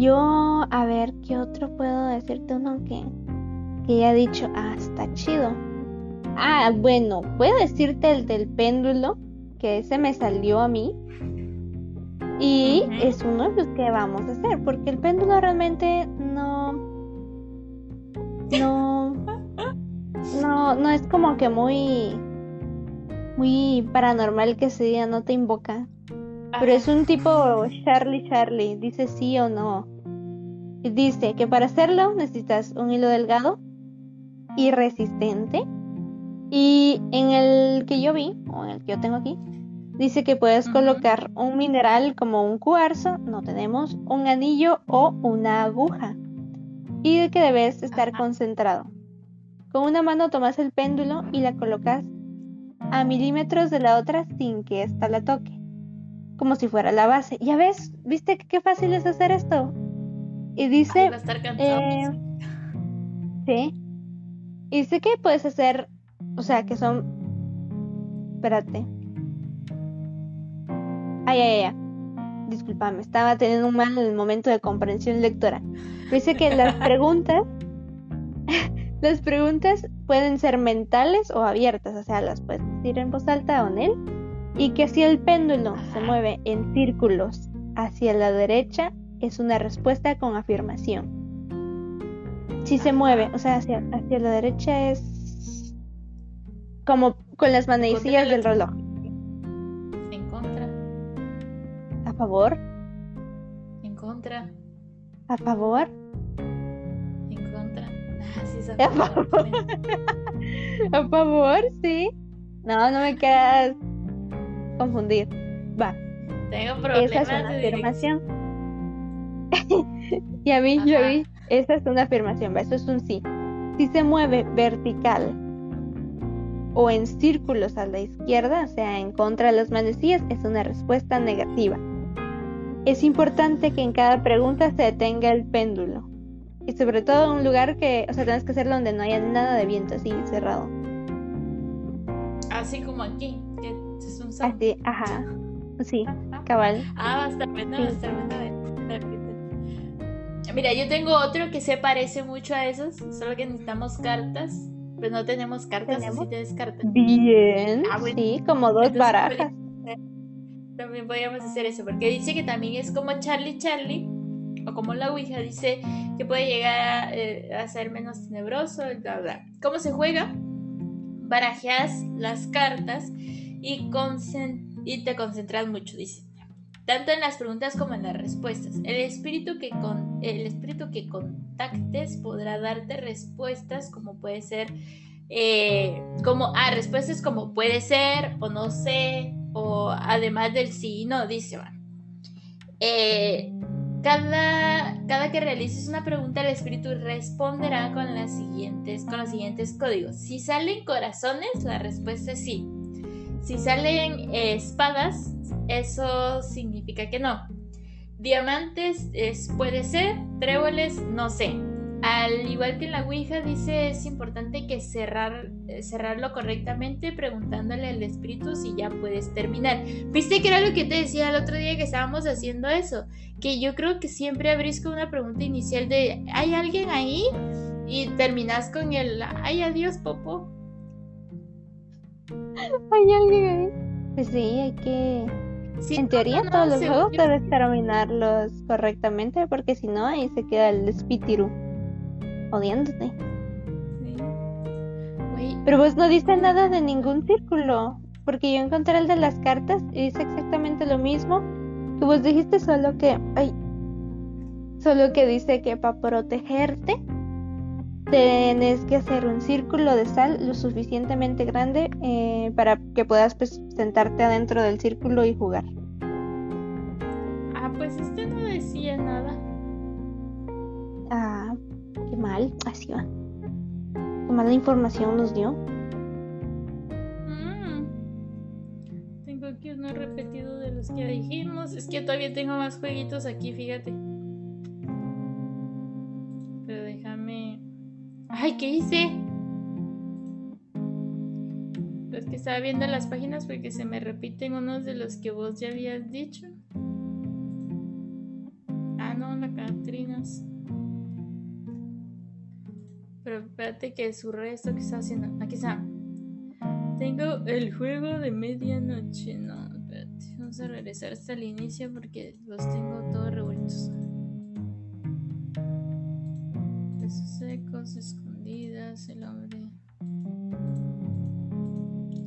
yo, a ver, ¿qué otro puedo decirte? Uno que, que ya he dicho, ah, está chido. Ah, bueno, puedo decirte el del péndulo, que ese me salió a mí. Y es uno de los que vamos a hacer, porque el péndulo realmente no. No. No, no es como que muy. Muy paranormal que ese día no te invoca. Pero es un tipo Charlie Charlie, dice sí o no. Dice que para hacerlo necesitas un hilo delgado y resistente. Y en el que yo vi, o en el que yo tengo aquí, dice que puedes colocar un mineral como un cuarzo, no tenemos, un anillo o una aguja. Y que debes estar concentrado. Con una mano tomas el péndulo y la colocas a milímetros de la otra sin que ésta la toque como si fuera la base. Ya ves, ¿viste qué fácil es hacer esto? Y Ay, dice, va a estar cansado. eh, sí. Y dice que puedes hacer, o sea, que son, espérate. Ay, ay, ay. Disculpame, estaba teniendo un mal en el momento de comprensión lectora. Dice que las preguntas, las preguntas pueden ser mentales o abiertas, o sea, las puedes decir en voz alta o en él. Y que si el péndulo se mueve en círculos hacia la derecha, es una respuesta con afirmación. Si se mueve, o sea, hacia, hacia la derecha es como con las manecillas del reloj. En contra, A favor, en contra, a favor, en contra. Ah, sí, A favor. a favor, sí. No, no me quedas confundir. Va, Tengo problemas esa es una de afirmación. y a mí, yo Ajá. vi, esa es una afirmación, va, eso es un sí. Si se mueve vertical o en círculos a la izquierda, o sea, en contra de las manecillas, es una respuesta negativa. Es importante que en cada pregunta se detenga el péndulo. Y sobre todo en un lugar que, o sea, tienes que hacerlo donde no haya nada de viento así cerrado. Así como aquí, que es un sound. Así, ajá. Sí, cabal. Ah, va a estar bueno, Sí. va a estar bueno. Mira, yo tengo otro que se parece mucho a esos, solo que necesitamos cartas. Pues no tenemos cartas, ¿Tenemos? así tienes cartas. Bien. Ah, bueno. Sí, como dos Entonces, barajas. También podríamos hacer eso, porque dice que también es como Charlie Charlie, o como la Ouija, dice que puede llegar a, eh, a ser menos tenebroso, bla, bla. ¿Cómo se juega? Barajeas las cartas y, y te concentras mucho, dice. Tanto en las preguntas como en las respuestas. El espíritu que, con, el espíritu que contactes podrá darte respuestas como puede ser eh, como, ah, respuestas como puede ser o no sé, o además del sí y no, dice. Eh, cada, cada que realices una pregunta, el espíritu responderá con, las siguientes, con los siguientes códigos. Si salen corazones, la respuesta es sí. Si salen eh, espadas, eso significa que no. Diamantes es, puede ser, tréboles, no sé. Al igual que en la Ouija dice es importante que cerrar, cerrarlo correctamente preguntándole al espíritu si ya puedes terminar. Viste que era lo que te decía el otro día que estábamos haciendo eso, que yo creo que siempre abrís con una pregunta inicial de ¿hay alguien ahí? Y terminas con el ¡ay adiós, Popo! Hay alguien ahí. Pues sí, hay que. Sí, En teoría, no, no, todos los juegos yo- debes terminarlos correctamente, porque si no, ahí se queda el espíritu odiándote. Sí. Pero pues no dice nada de ningún círculo, porque yo encontré el de las cartas y dice exactamente lo mismo que vos dijiste, solo que, ay, Solo que dice que para protegerte tenés que hacer un círculo de sal lo suficientemente grande eh, para que puedas pues, sentarte adentro del círculo y jugar. Ah, pues este no decía nada. Ah, qué mal, así va. Qué mala información nos dio. Mm. Tengo aquí uno repetido de los que dijimos. Es que todavía tengo más jueguitos aquí, fíjate. ¡Ay, qué hice! Es que estaba viendo las páginas porque se me repiten unos de los que vos ya habías dicho. Ah, no, la Catrinas. Pero espérate que surre esto que está haciendo. Aquí está. Tengo el juego de medianoche. No, espérate. Vamos a regresar hasta el inicio porque los tengo todos revueltos. Secos, el hombre.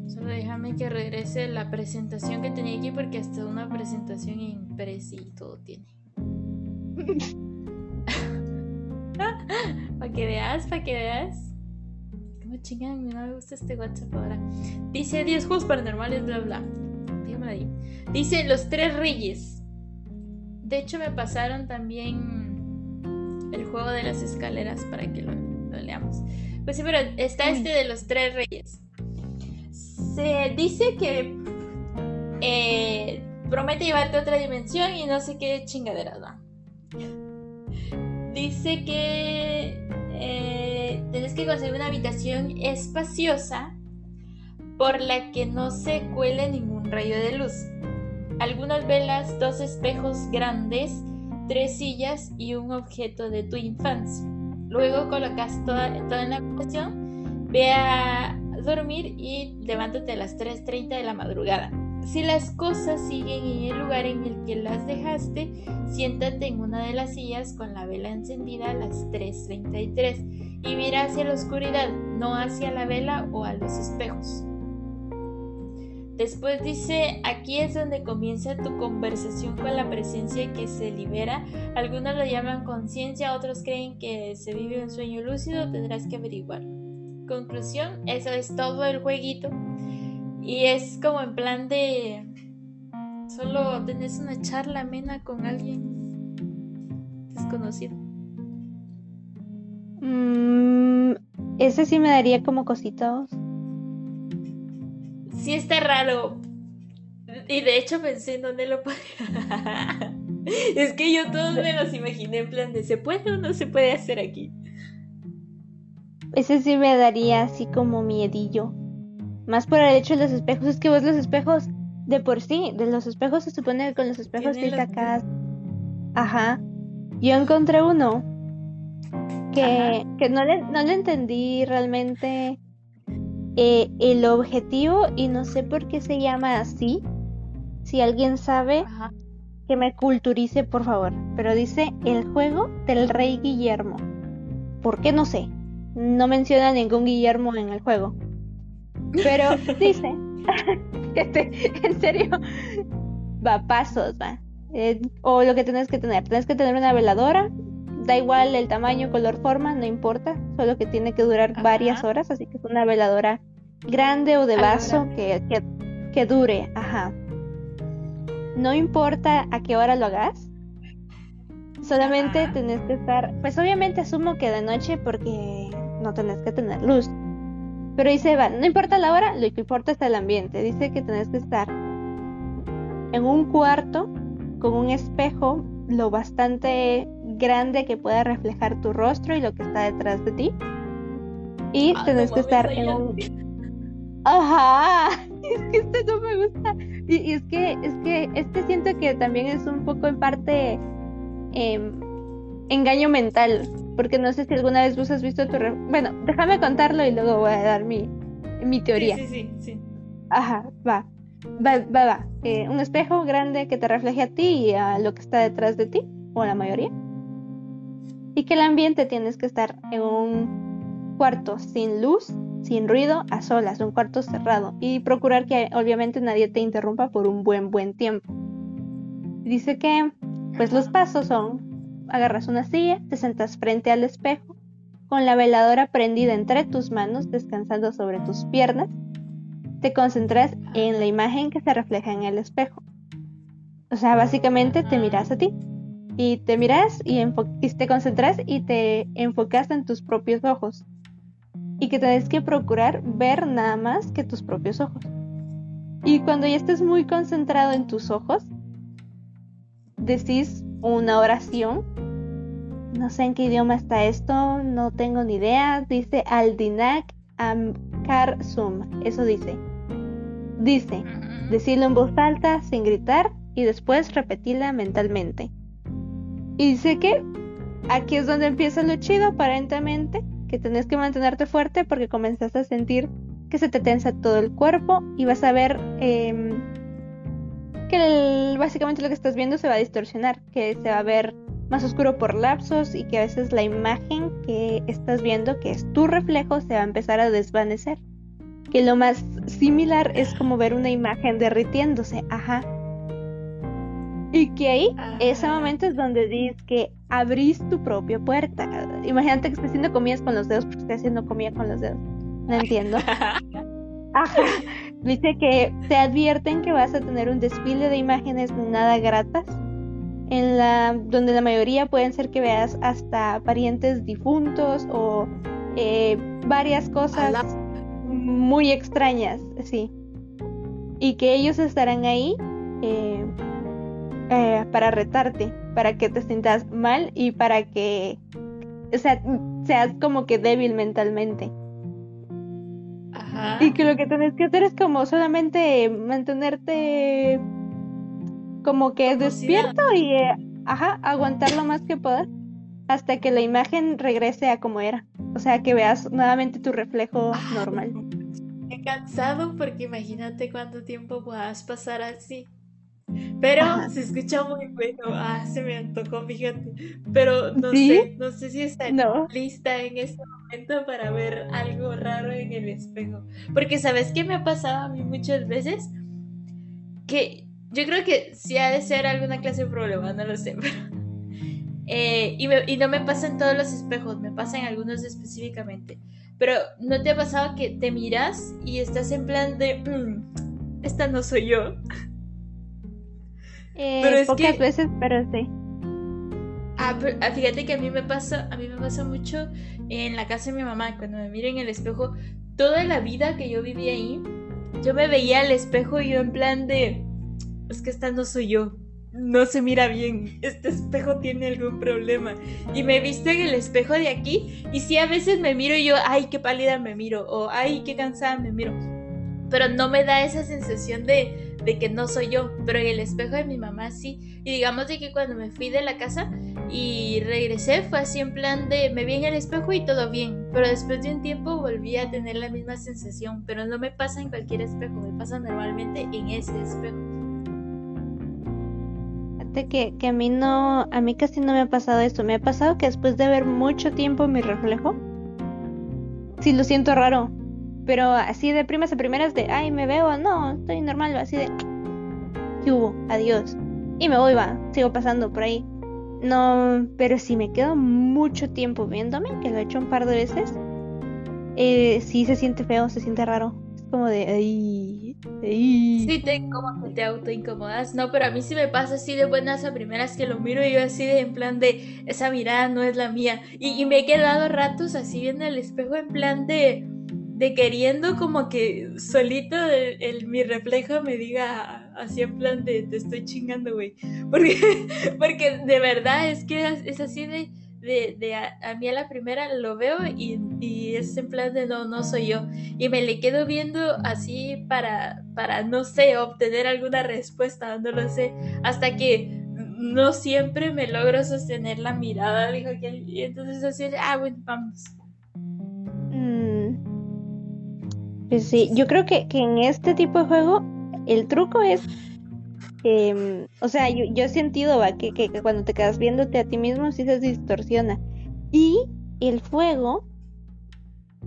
Solo déjame que regrese la presentación que tenía aquí porque hasta una presentación impresa y todo tiene. para que veas, para que veas. Como chingan, no me gusta este WhatsApp ahora. Dice 10 juegos paranormales, bla bla. Dígame ahí. Dice Los Tres Reyes. De hecho, me pasaron también el juego de las escaleras para que lo, lo leamos. Pues sí, pero está este de los Tres Reyes. Se dice que eh, promete llevarte a otra dimensión y no sé qué chingaderas va. Dice que eh, tienes que conseguir una habitación espaciosa por la que no se cuele ningún rayo de luz. Algunas velas, dos espejos grandes, tres sillas y un objeto de tu infancia. Luego colocas toda, toda en la habitación, ve a dormir y levántate a las 3.30 de la madrugada. Si las cosas siguen en el lugar en el que las dejaste, siéntate en una de las sillas con la vela encendida a las 3.33 y mira hacia la oscuridad, no hacia la vela o a los espejos. Después dice, aquí es donde comienza tu conversación con la presencia que se libera. Algunos lo llaman conciencia, otros creen que se vive un sueño lúcido, tendrás que averiguar. Conclusión, eso es todo el jueguito. Y es como en plan de... Solo tenés una charla amena con alguien desconocido. Mm, ese sí me daría como cositos. Sí está raro. Y de hecho pensé en dónde lo podía. es que yo todos me los imaginé en plan de ¿se puede o no se puede hacer aquí? Ese sí me daría así como miedillo. Más por el hecho de los espejos. Es que vos los espejos, de por sí, de los espejos se supone que con los espejos te sacas. Ajá. Yo encontré uno que, que no, le, no le entendí realmente eh, el objetivo y no sé por qué se llama así. Si alguien sabe, Ajá. que me culturice, por favor. Pero dice el juego del rey Guillermo. ¿Por qué? No sé. No menciona ningún Guillermo en el juego. Pero dice, este, en serio, va pasos, va. Eh, o lo que tienes que tener. Tienes que tener una veladora. Da igual el tamaño, color, forma, no importa. Solo que tiene que durar Ajá. varias horas. Así que es una veladora grande o de vaso que, que, que dure. Ajá. No importa a qué hora lo hagas. Solamente Ajá. tenés que estar. Pues obviamente asumo que de noche porque no tenés que tener luz. Pero dice, va, no importa la hora, lo que importa es el ambiente. Dice que tenés que estar en un cuarto con un espejo lo bastante grande que pueda reflejar tu rostro y lo que está detrás de ti. Y Ah, tenés que estar en un... Ajá, es que este no me gusta. Y, y es que, es que este siento que también es un poco en parte em, engaño mental. Porque no sé si alguna vez vos has visto tu... re- Bueno, déjame contarlo y luego voy a dar mi, mi teoría. Sí, sí, sí, sí. Ajá, va. Va, va, va. Eh, un espejo grande que te refleje a ti y a lo que está detrás de ti, o a la mayoría. Y que el ambiente tienes que estar en un cuarto sin luz, sin ruido, a solas, un cuarto cerrado. Y procurar que obviamente nadie te interrumpa por un buen, buen tiempo. Dice que, pues los pasos son, agarras una silla, te sentas frente al espejo, con la veladora prendida entre tus manos, descansando sobre tus piernas. Te concentras en la imagen que se refleja en el espejo. O sea, básicamente te miras a ti. Y te miras y, y te concentras y te enfocas en tus propios ojos. Y que tenés que procurar ver nada más que tus propios ojos. Y cuando ya estés muy concentrado en tus ojos, decís una oración. No sé en qué idioma está esto, no tengo ni idea. Dice Aldinak Amkar Sum. Eso dice. Dice, decirlo en voz alta, sin gritar, y después repetirla mentalmente. Y dice que aquí es donde empieza lo chido, aparentemente, que tenés que mantenerte fuerte porque comenzás a sentir que se te tensa todo el cuerpo y vas a ver em, que básicamente lo que estás viendo se va a distorsionar, que se va a ver más oscuro por lapsos y que a veces la imagen que estás viendo, que es tu reflejo, se va a empezar a desvanecer. Que lo más similar es como ver una imagen derritiéndose, ajá. Y que ahí, ese momento es donde dices que abrís tu propia puerta. Imagínate que estás haciendo comidas con los dedos porque estás haciendo comida con los dedos. No entiendo. Ajá. Dice que te advierten que vas a tener un desfile de imágenes nada gratas, en la, donde la mayoría pueden ser que veas hasta parientes difuntos o eh, varias cosas muy extrañas, sí. Y que ellos estarán ahí eh, eh, para retarte, para que te sientas mal y para que o sea, seas como que débil mentalmente. Y que lo que tenés que hacer es como solamente mantenerte como que despierto y eh, ajá, aguantar lo más que puedas hasta que la imagen regrese a como era. O sea, que veas nuevamente tu reflejo normal. He cansado porque imagínate cuánto tiempo puedas pasar así. Pero se escucha muy bueno. Ah, se me antojó, fíjate. Pero no sé, no sé si está lista en este momento para ver algo raro en el espejo. Porque sabes qué me ha pasado a mí muchas veces? Que yo creo que sí ha de ser alguna clase de problema, no lo sé. Eh, y, y no me pasa en todos los espejos, me pasa en algunos específicamente. Pero ¿no te ha pasado que te miras y estás en plan de, mm, esta no soy yo? Eh, pocas veces, pero sí. Ah, ah, fíjate que a mí me pasa, a mí me pasa mucho en la casa de mi mamá, cuando me miro en el espejo, toda la vida que yo viví ahí, yo me veía al espejo y yo en plan de, es que esta no soy yo, no se mira bien, este espejo tiene algún problema. Y me he visto en el espejo de aquí y sí a veces me miro y yo, ay, qué pálida me miro, o ay, qué cansada me miro. Pero no me da esa sensación de, de que no soy yo, pero en el espejo de mi mamá sí. Y digamos de que cuando me fui de la casa y regresé fue así en plan de me vi en el espejo y todo bien, pero después de un tiempo volví a tener la misma sensación, pero no me pasa en cualquier espejo, me pasa normalmente en ese espejo. Que, que a mí no, a mí casi no me ha pasado esto, me ha pasado que después de ver mucho tiempo mi reflejo, sí lo siento raro, pero así de primas a primeras de, ay, me veo, no, estoy normal, así de, ¿qué hubo? Adiós. Y me voy, va, sigo pasando por ahí. No, pero si me quedo mucho tiempo viéndome, que lo he hecho un par de veces, eh, sí se siente feo, se siente raro. Es como de, ay, ay. Sí, te, como que te auto incomodas. No, pero a mí sí me pasa así de buenas a primeras que lo miro y yo así de en plan de, esa mirada no es la mía. Y me he quedado ratos así viendo el espejo en plan de de queriendo como que solito el, mi reflejo me diga así en plan de te estoy chingando, güey. Porque, porque de verdad es que es, así de, de, a, mí a la primera lo veo y, y, es en plan de no, no soy yo. Y me le quedo viendo así para, para no sé, obtener alguna respuesta, no lo sé, hasta que no siempre me logro sostener la mirada, dijo que, y entonces así, ah, bueno, vamos. Pues sí, yo creo que, en este tipo de juego el truco es, em, o sea, yo, he sentido. Que, que, cuando te quedas viéndote a ti mismo sí se distorsiona. Y el fuego,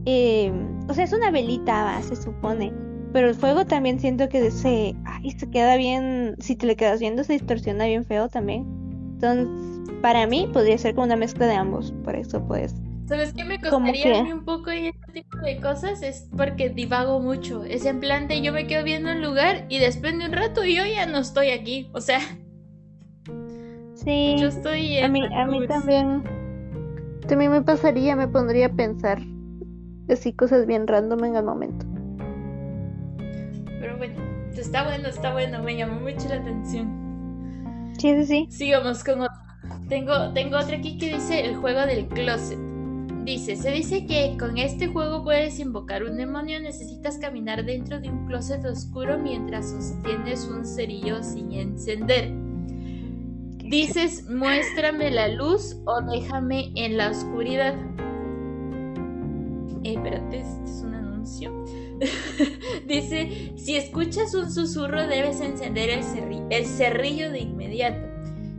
em, o sea, es una velita, ¿va? se supone. Pero el fuego también siento que se, ay, se queda bien, si te le quedas viendo se distorsiona bien feo también. Entonces, para mí podría ser como una mezcla de ambos, por eso pues. ¿Sabes qué me ¿Cómo costaría qué? a mí un poco y este tipo de cosas? Es porque divago mucho. Es en plan de yo me quedo viendo un lugar y después de un rato yo ya no estoy aquí. O sea, Sí, yo estoy a en mí, la a mí también. También me pasaría, me pondría a pensar así cosas bien random en el momento. Pero bueno, está bueno, está bueno. Me llamó mucho la atención. Sí, sí, sí. Sigamos con otro. Tengo, tengo otra aquí que dice el juego del closet. Dice, se dice que con este juego puedes invocar un demonio, necesitas caminar dentro de un closet oscuro mientras sostienes un cerillo sin encender. Dices, muéstrame la luz o déjame en la oscuridad. Eh, espérate, este es un anuncio. Dice, si escuchas un susurro debes encender el, cerri- el cerrillo de inmediato.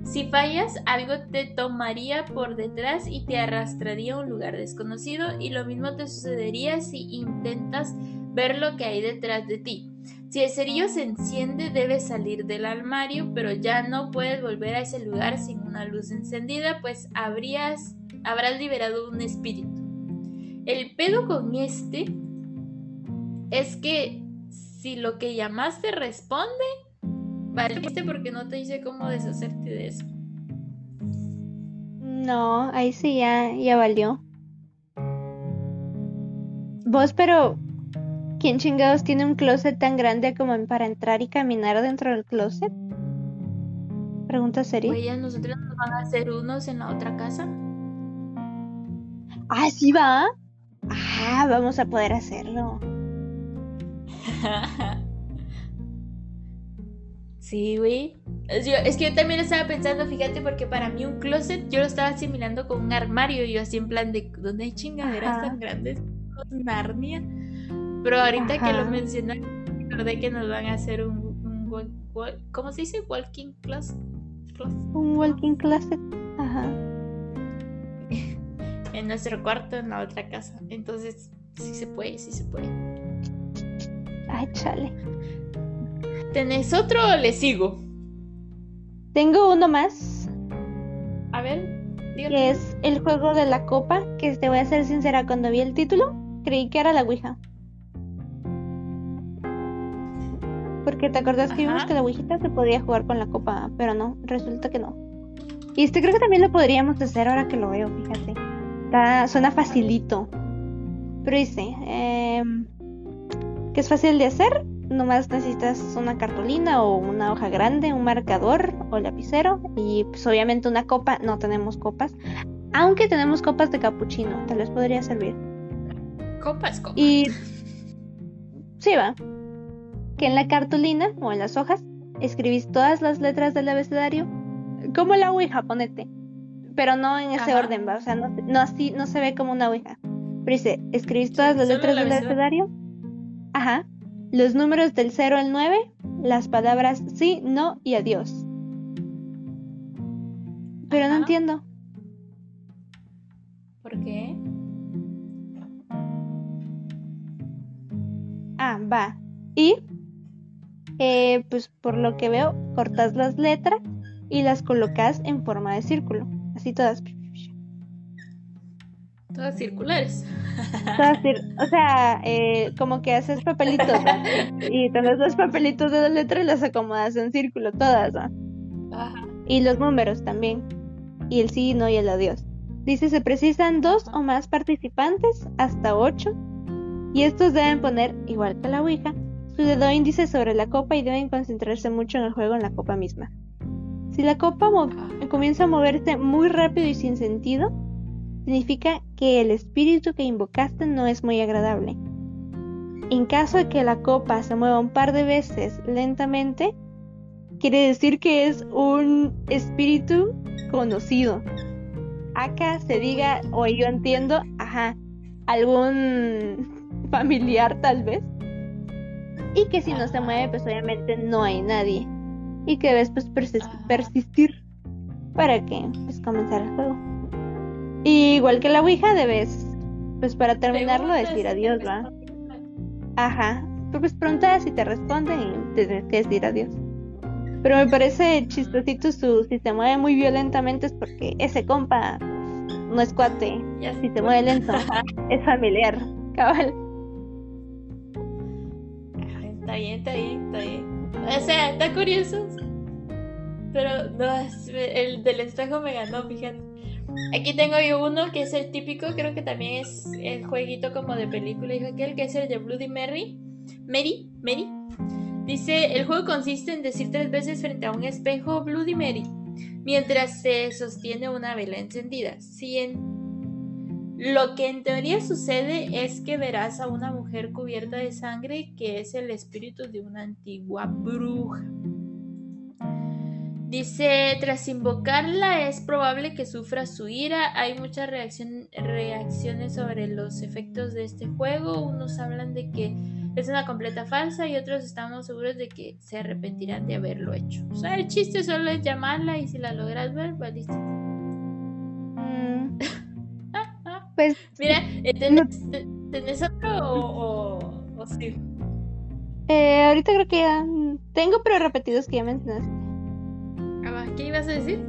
Si fallas, algo te tomaría por detrás y te arrastraría a un lugar desconocido y lo mismo te sucedería si intentas ver lo que hay detrás de ti. Si el cerillo se enciende, debes salir del armario, pero ya no puedes volver a ese lugar sin una luz encendida, pues habrías, habrás liberado un espíritu. El pedo con este es que si lo que llamaste responde, valiste porque no te dice cómo deshacerte de eso. No, ahí sí ya, ya valió. Vos, pero ¿quién chingados tiene un closet tan grande como para entrar y caminar dentro del closet? Pregunta seria. Oye, nosotros nos van a hacer unos en la otra casa. Ah, sí va. Ah, vamos a poder hacerlo. Sí, güey. Es, que yo también estaba pensando, fíjate, porque para mí un closet yo lo estaba asimilando con un armario. Y yo así en plan de, ¿dónde hay chingaderas Ajá. tan grandes? Narnia. Pero ahorita que lo Ajá. mencioné, recordé que nos van a hacer un, un wal- wal- ¿cómo se dice? Walking closet. closet. Un walking closet. Ajá. En nuestro cuarto, en la otra casa. Entonces, sí se puede, sí se puede. Ay, chale. ¿Tenés otro o le sigo? Tengo uno más, A ver, dígame. que es el juego de la copa, que te voy a ser sincera, cuando vi el título, creí que era la Ouija. Porque te acordás que vimos que la Ouijita se podía jugar con la copa, pero no, resulta que no. Y este creo que también lo podríamos hacer ahora que lo veo, fíjate. Está, suena facilito. Pero dice, em, que es fácil de hacer, nomás necesitas una cartulina o una hoja grande, un marcador o lapicero y pues obviamente una copa, no tenemos copas, aunque tenemos copas de capuchino, tal vez podría servir. Copa es copa. Y sí va, que en la cartulina o en las hojas escribís todas las letras del abecedario, como la ouija, ponete, pero no en ese Ajá. orden, va, o sea, no, no así, no se ve como una ouija. Pero dice, escribís todas las letras el del abecedario, ajá, los números del 0 al 9, las palabras sí, no y adiós. Pero no entiendo. ¿Por qué? Ah, va. Y, eh, pues por lo que veo, cortas las letras y las colocas en forma de círculo. Así todas. Todas circulares. Todas cir- o sea, eh, como que haces papelitos. Y tenés los papelitos de la letra y las acomodas en círculo, todas. Ajá. Y los números también. Y el sí, no y el adiós. Dice, se precisan dos o más participantes, hasta ocho. Y estos deben poner, igual que la Ouija, su dedo índice sobre la copa y deben concentrarse mucho en el juego en la copa misma. Si la copa comienza a moverse muy rápido y sin sentido, significa que el espíritu que invocaste no es muy agradable. En caso de que la copa se mueva un par de veces lentamente, quiere decir que es un espíritu conocido. Acá se diga, o yo entiendo, ajá, algún familiar tal vez. Y que si no se mueve, pues obviamente no hay nadie. Y que debes pues Ajá. persistir para que pues comenzar el juego. Y igual que la Ouija, debes, pues para terminarlo, decir adiós, ¿va? Ajá. Pues preguntas y te responden y tienes que decir adiós. Pero me parece chistosito su si se mueve muy violentamente es porque ese compa no es cuate. Ya Si se mueve lento es familiar. Cabal. Está bien, está bien, está bien. O sea, está curioso. Pero no, el del espejo me ganó, fíjate. Aquí tengo yo uno que es el típico, creo que también es el jueguito como de película, dijo aquel, que es el de Bloody Mary. Mary, Mary. Dice, el juego consiste en decir tres veces frente a un espejo Bloody Mary, mientras se sostiene una vela encendida. Lo que en teoría sucede es que verás a una mujer cubierta de sangre que es el espíritu de una antigua bruja. Dice, tras invocarla es probable que sufra su ira. Hay muchas reaccion- reacciones sobre los efectos de este juego. Unos hablan de que es una completa falsa y otros estamos seguros de que se arrepentirán de haberlo hecho. O sea, el chiste solo es llamarla y si la logras ver, pues listo. Mm, pues Mira, eh, ¿tenés, te- tenés otro o, o, o sí? eh, ahorita creo que ya tengo, pero repetidos que ya mencionaste. ¿Qué ibas a decir?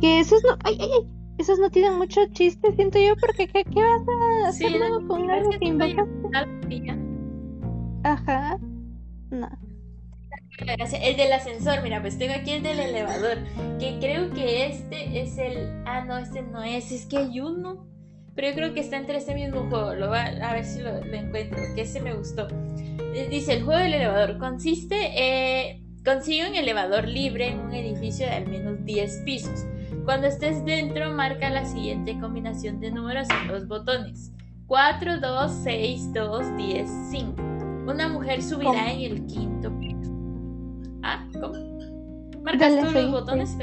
Que esos no, ay, ay, ay, esos no tienen mucho chiste, siento yo, porque ¿qué, qué vas a Sí, hacer luego no, con algo que Ajá. No. El del ascensor, mira, pues tengo aquí el del elevador, que creo que este es el... Ah, no, este no es, es que hay uno. Pero yo creo que está entre este mismo juego, lo va a ver si lo, lo encuentro, que ese me gustó. Eh, Dice, el juego del elevador consiste... Eh, consigue un elevador libre en un edificio de al menos 10 pisos. Cuando estés dentro, marca la siguiente combinación de números en dos botones. 4, 2, 6, 2, 10, 5. Una mujer subirá ¿Cómo? en el quinto piso. ¿Ah? ¿Cómo? Marcas tú los botones.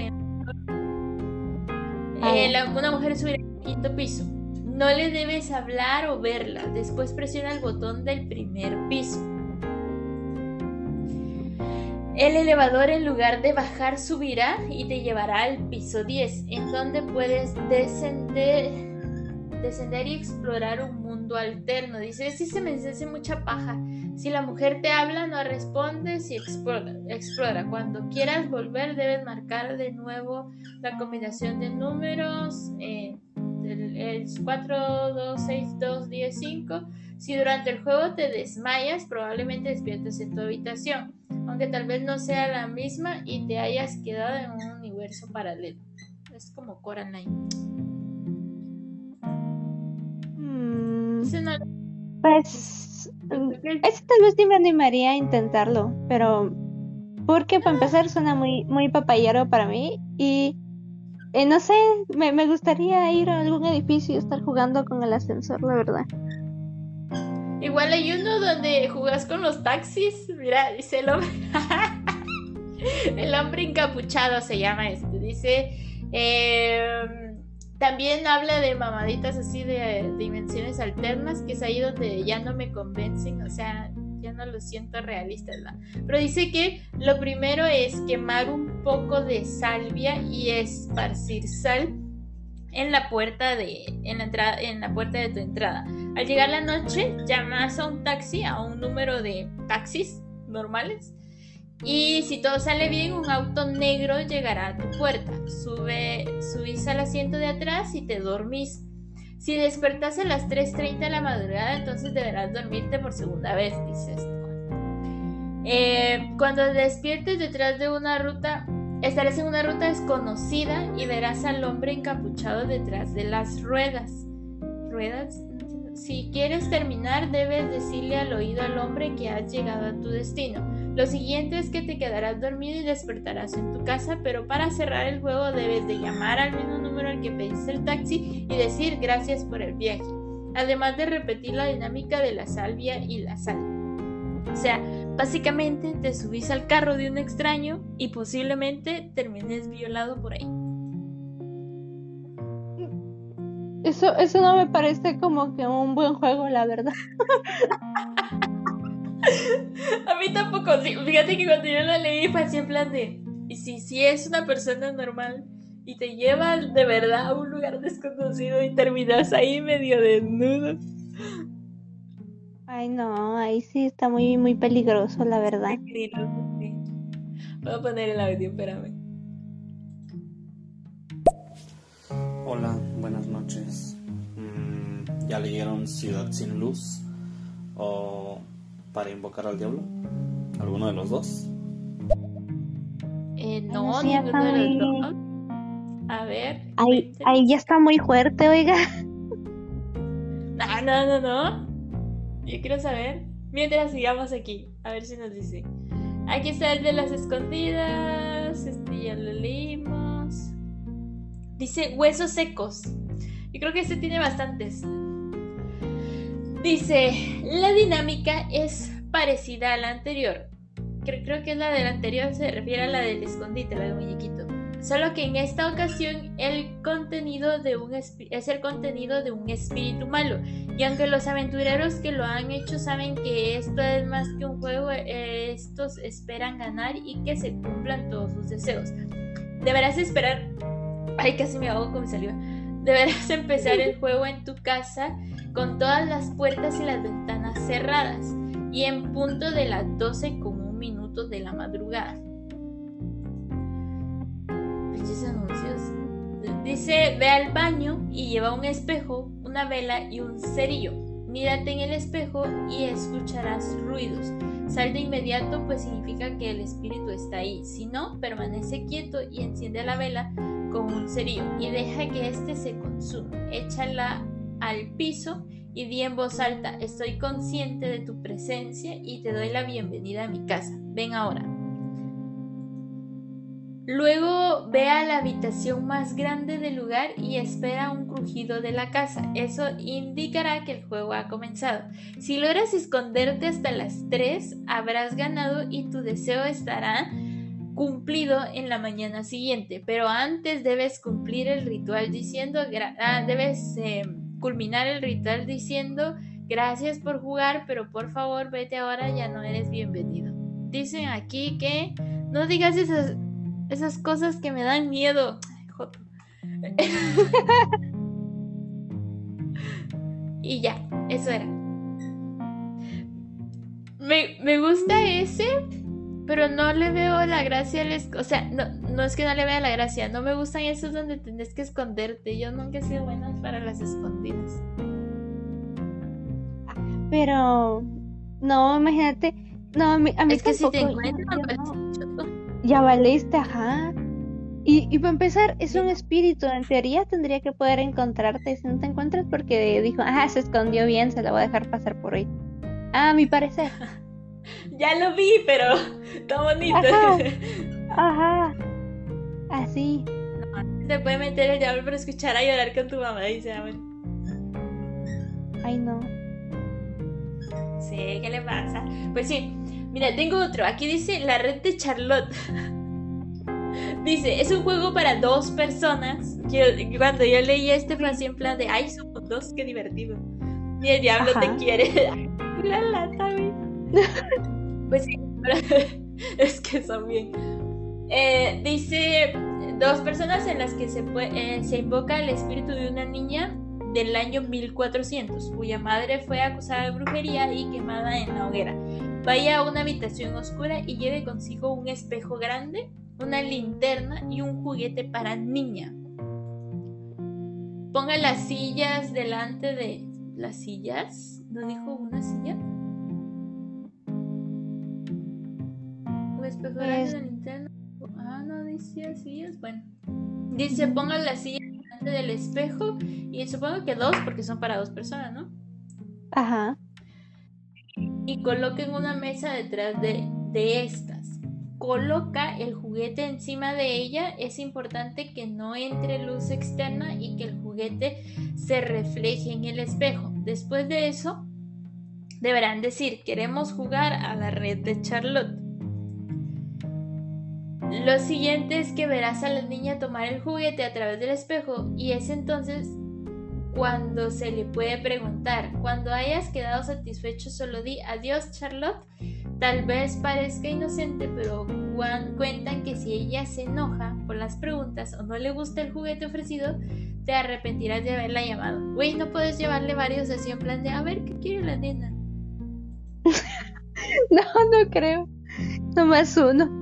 Ah, Eh, la- una mujer subirá al quinto piso. No le debes hablar o verla. Después presiona el botón del primer piso. El elevador en lugar de bajar subirá y te llevará al piso 10, en donde puedes descender, descender y explorar un mundo alterno. Dice, sí se me hace mucha paja. Si la mujer te habla, no respondes y explora. explora. Cuando quieras volver, debes marcar de nuevo la combinación de números. eh, el, el 4, 2, 6, 2, 10, 5. Si durante el juego te desmayas, probablemente despiertes en tu habitación, aunque tal vez no sea la misma y te hayas quedado en un universo paralelo. Es como Coraline. Mm, pues mm, ese tal vez sí me animaría a intentarlo, pero porque para empezar suena muy, muy papayero para mí y eh, no sé, me, me gustaría ir a algún edificio y estar jugando con el ascensor, la verdad. Igual hay uno donde jugas con los taxis. Mira, dice el hombre. el hombre encapuchado se llama este. Dice. eh, también habla de mamaditas así de dimensiones alternas, que es ahí donde ya no me convencen, o sea, ya no lo siento realistas, ¿verdad? Pero dice que lo primero es quemar un poco de salvia y esparcir sal en la puerta de en la entrada en la puerta de tu entrada. Al llegar la noche, llamas a un taxi, a un número de taxis normales. Y si todo sale bien, un auto negro llegará a tu puerta. Sube, subís al asiento de atrás y te dormís. Si despertas a las 3.30 de la madrugada, entonces deberás dormirte por segunda vez, dice esto. Eh, cuando despiertes detrás de una ruta, estarás en una ruta desconocida y verás al hombre encapuchado detrás de las ruedas. ¿Ruedas? Si quieres terminar, debes decirle al oído al hombre que has llegado a tu destino. Lo siguiente es que te quedarás dormido y despertarás en tu casa, pero para cerrar el juego debes de llamar al mismo número al que pediste el taxi y decir gracias por el viaje. Además de repetir la dinámica de la salvia y la sal. O sea, básicamente te subís al carro de un extraño y posiblemente termines violado por ahí. Eso, eso no me parece como que un buen juego, la verdad. A mí tampoco, sí, fíjate que cuando yo lo leí así en plan de, y si, si es una persona normal y te lleva de verdad a un lugar desconocido y terminas ahí medio desnudo. Ay, no, ahí sí está muy, muy peligroso, la verdad. Sí, Voy a poner el audio, espérame. Hola, buenas noches. Mm, ¿Ya leyeron Ciudad sin Luz? ¿O Para invocar al diablo? ¿Alguno de los dos? Eh, Ay, no, no, sí, ninguno de los muy- dos. A ver. Ahí, ahí ya está muy fuerte, oiga. No, no, no, no. Yo quiero saber. Mientras sigamos aquí, a ver si nos dice. Aquí está el de las escondidas. Este ya lo leímos. Dice huesos secos. Yo creo que este tiene bastantes. Dice, la dinámica es parecida a la anterior. Creo, creo que es la del anterior, se refiere a la del escondite, la del muñequito. Solo que en esta ocasión el contenido de un es el contenido de un espíritu malo. Y aunque los aventureros que lo han hecho saben que esto es más que un juego, eh, estos esperan ganar y que se cumplan todos sus deseos. Deberás esperar. Ay, casi me ahogo con mi saliva. Deberás empezar el juego en tu casa con todas las puertas y las ventanas cerradas y en punto de las 12 con un minuto de la madrugada. Pinches anuncios. Dice, ve al baño y lleva un espejo, una vela y un cerillo. Mírate en el espejo y escucharás ruidos. Sal de inmediato, pues significa que el espíritu está ahí. Si no, permanece quieto y enciende la vela con un cerillo y deja que éste se consuma. Échala al piso y di en voz alta, estoy consciente de tu presencia y te doy la bienvenida a mi casa. Ven ahora. Luego ve a la habitación más grande del lugar y espera un crujido de la casa. Eso indicará que el juego ha comenzado. Si logras esconderte hasta las 3, habrás ganado y tu deseo estará cumplido en la mañana siguiente. Pero antes debes cumplir el ritual diciendo, ah, debes eh, culminar el ritual diciendo gracias por jugar, pero por favor vete ahora, ya no eres bienvenido. Dicen aquí que no digas esas, esas cosas que me dan miedo. Ay, joto. y ya, eso era. Me, me gusta ese, pero no le veo la gracia al O sea, no, no es que no le vea la gracia, no me gustan esos donde tenés que esconderte. Yo nunca he sido buena para las escondidas. Pero, no, imagínate. No, a mí, a mí Es que si te encuentran, no. Ya valiste, ajá. Y, y para empezar, es un espíritu. En teoría tendría que poder encontrarte si no te encuentras porque dijo, ah, se escondió bien, se la voy a dejar pasar por hoy. Ah, a mi parecer. Ya lo vi, pero está bonito. Ajá. Ajá. Así. Te puede meter el diablo para escuchar a llorar con tu mamá, dice Amel. Ay, no. Sí, ¿qué le pasa? Pues sí, mira, tengo otro. Aquí dice la red de Charlotte. Dice, es un juego para dos personas. Yo- cuando yo leí este fue así en plan de, ay, somos dos, qué divertido. Y el diablo Ajá. te quiere. la lata. Pues sí, es que son bien. Eh, dice, dos personas en las que se, eh, se invoca el espíritu de una niña del año 1400, cuya madre fue acusada de brujería y quemada en la hoguera. Vaya a una habitación oscura y lleve consigo un espejo grande, una linterna y un juguete para niña. Ponga las sillas delante de las sillas. ¿No dijo una silla? Un espejo grande, Es- una linterna. Ah, no dice sillas. Bueno, dice ponga las sillas delante del espejo y supongo que dos porque son para dos personas, ¿no? Ajá. Y coloquen una mesa detrás de, de estas. Coloca el juguete encima de ella. Es importante que no entre luz externa y que el juguete se refleje en el espejo. Después de eso, deberán decir, queremos jugar a la red de Charlotte. Lo siguiente es que verás a la niña tomar el juguete a través del espejo y es entonces cuando se le puede preguntar. Cuando hayas quedado satisfecho, solo di adiós, Charlotte. Tal vez parezca inocente, pero cuentan que si ella se enoja por las preguntas o no le gusta el juguete ofrecido, te arrepentirás de haberla llamado. Güey, no puedes llevarle varios así en plan de a ver qué quiere la nena. No, no creo. Nomás uno.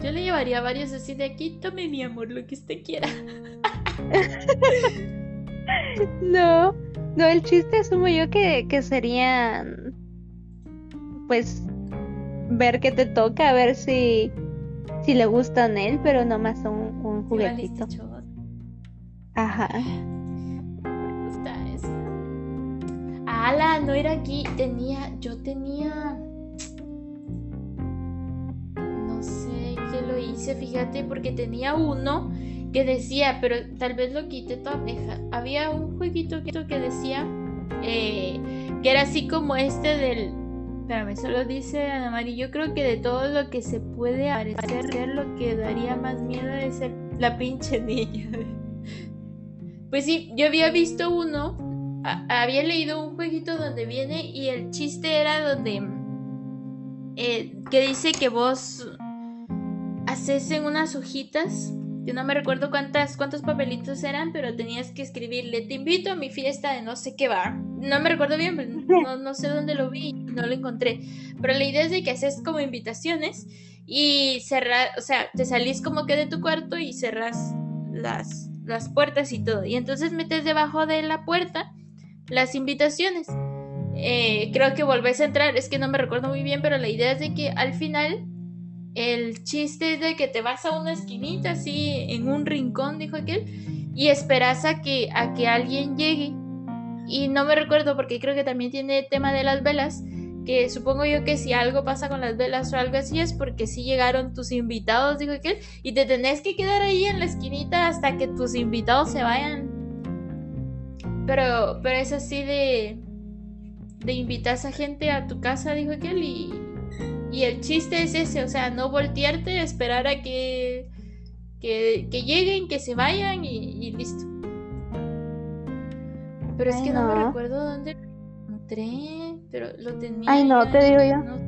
Yo le llevaría varios así de aquí, tome mi amor, lo que usted quiera. No, no, el chiste asumo yo que, que serían, pues, ver qué te toca, a ver si, si le gustan él, pero nomás un, un juguetito. Ajá. Me gusta eso. Ala, no era aquí, tenía, yo tenía... No sé qué lo hice, fíjate, porque tenía uno que decía, pero tal vez lo quité toda Había un jueguito que decía eh, que era así como este del. Espérame, solo dice Ana María. Yo creo que de todo lo que se puede parecer, lo que daría más miedo es la pinche niña. Pues sí, yo había visto uno. había leído un jueguito donde viene y el chiste era donde. Eh, que dice que vos haces en unas hojitas no me recuerdo cuántas, cuántos papelitos eran, pero tenías que escribirle, te invito a mi fiesta de no sé qué bar. No me recuerdo bien, no, no sé dónde lo vi, no lo encontré. Pero la idea es de que haces como invitaciones y cerrar, o sea, te salís como que de tu cuarto y cerras las, las puertas y todo. Y entonces metes debajo de la puerta las invitaciones. Eh, creo que volvés a entrar, es que no me recuerdo muy bien, pero la idea es de que al final el chiste es de que te vas a una esquinita así en un rincón, dijo aquel, y esperas a que, a que alguien llegue. Y no me recuerdo porque creo que también tiene tema de las velas, que supongo yo que si algo pasa con las velas o algo así es porque si llegaron tus invitados, dijo aquel, y te tenés que quedar ahí en la esquinita hasta que tus invitados se vayan. Pero, pero es así de, de invitar a gente a tu casa, dijo aquel, y, y el chiste es ese, o sea, no voltearte, esperar a que, que, lleguen, que se vayan y, listo. Pero es que no. me recuerdo dónde lo encontré, pero lo tenía. Ay, no, te digo yo. No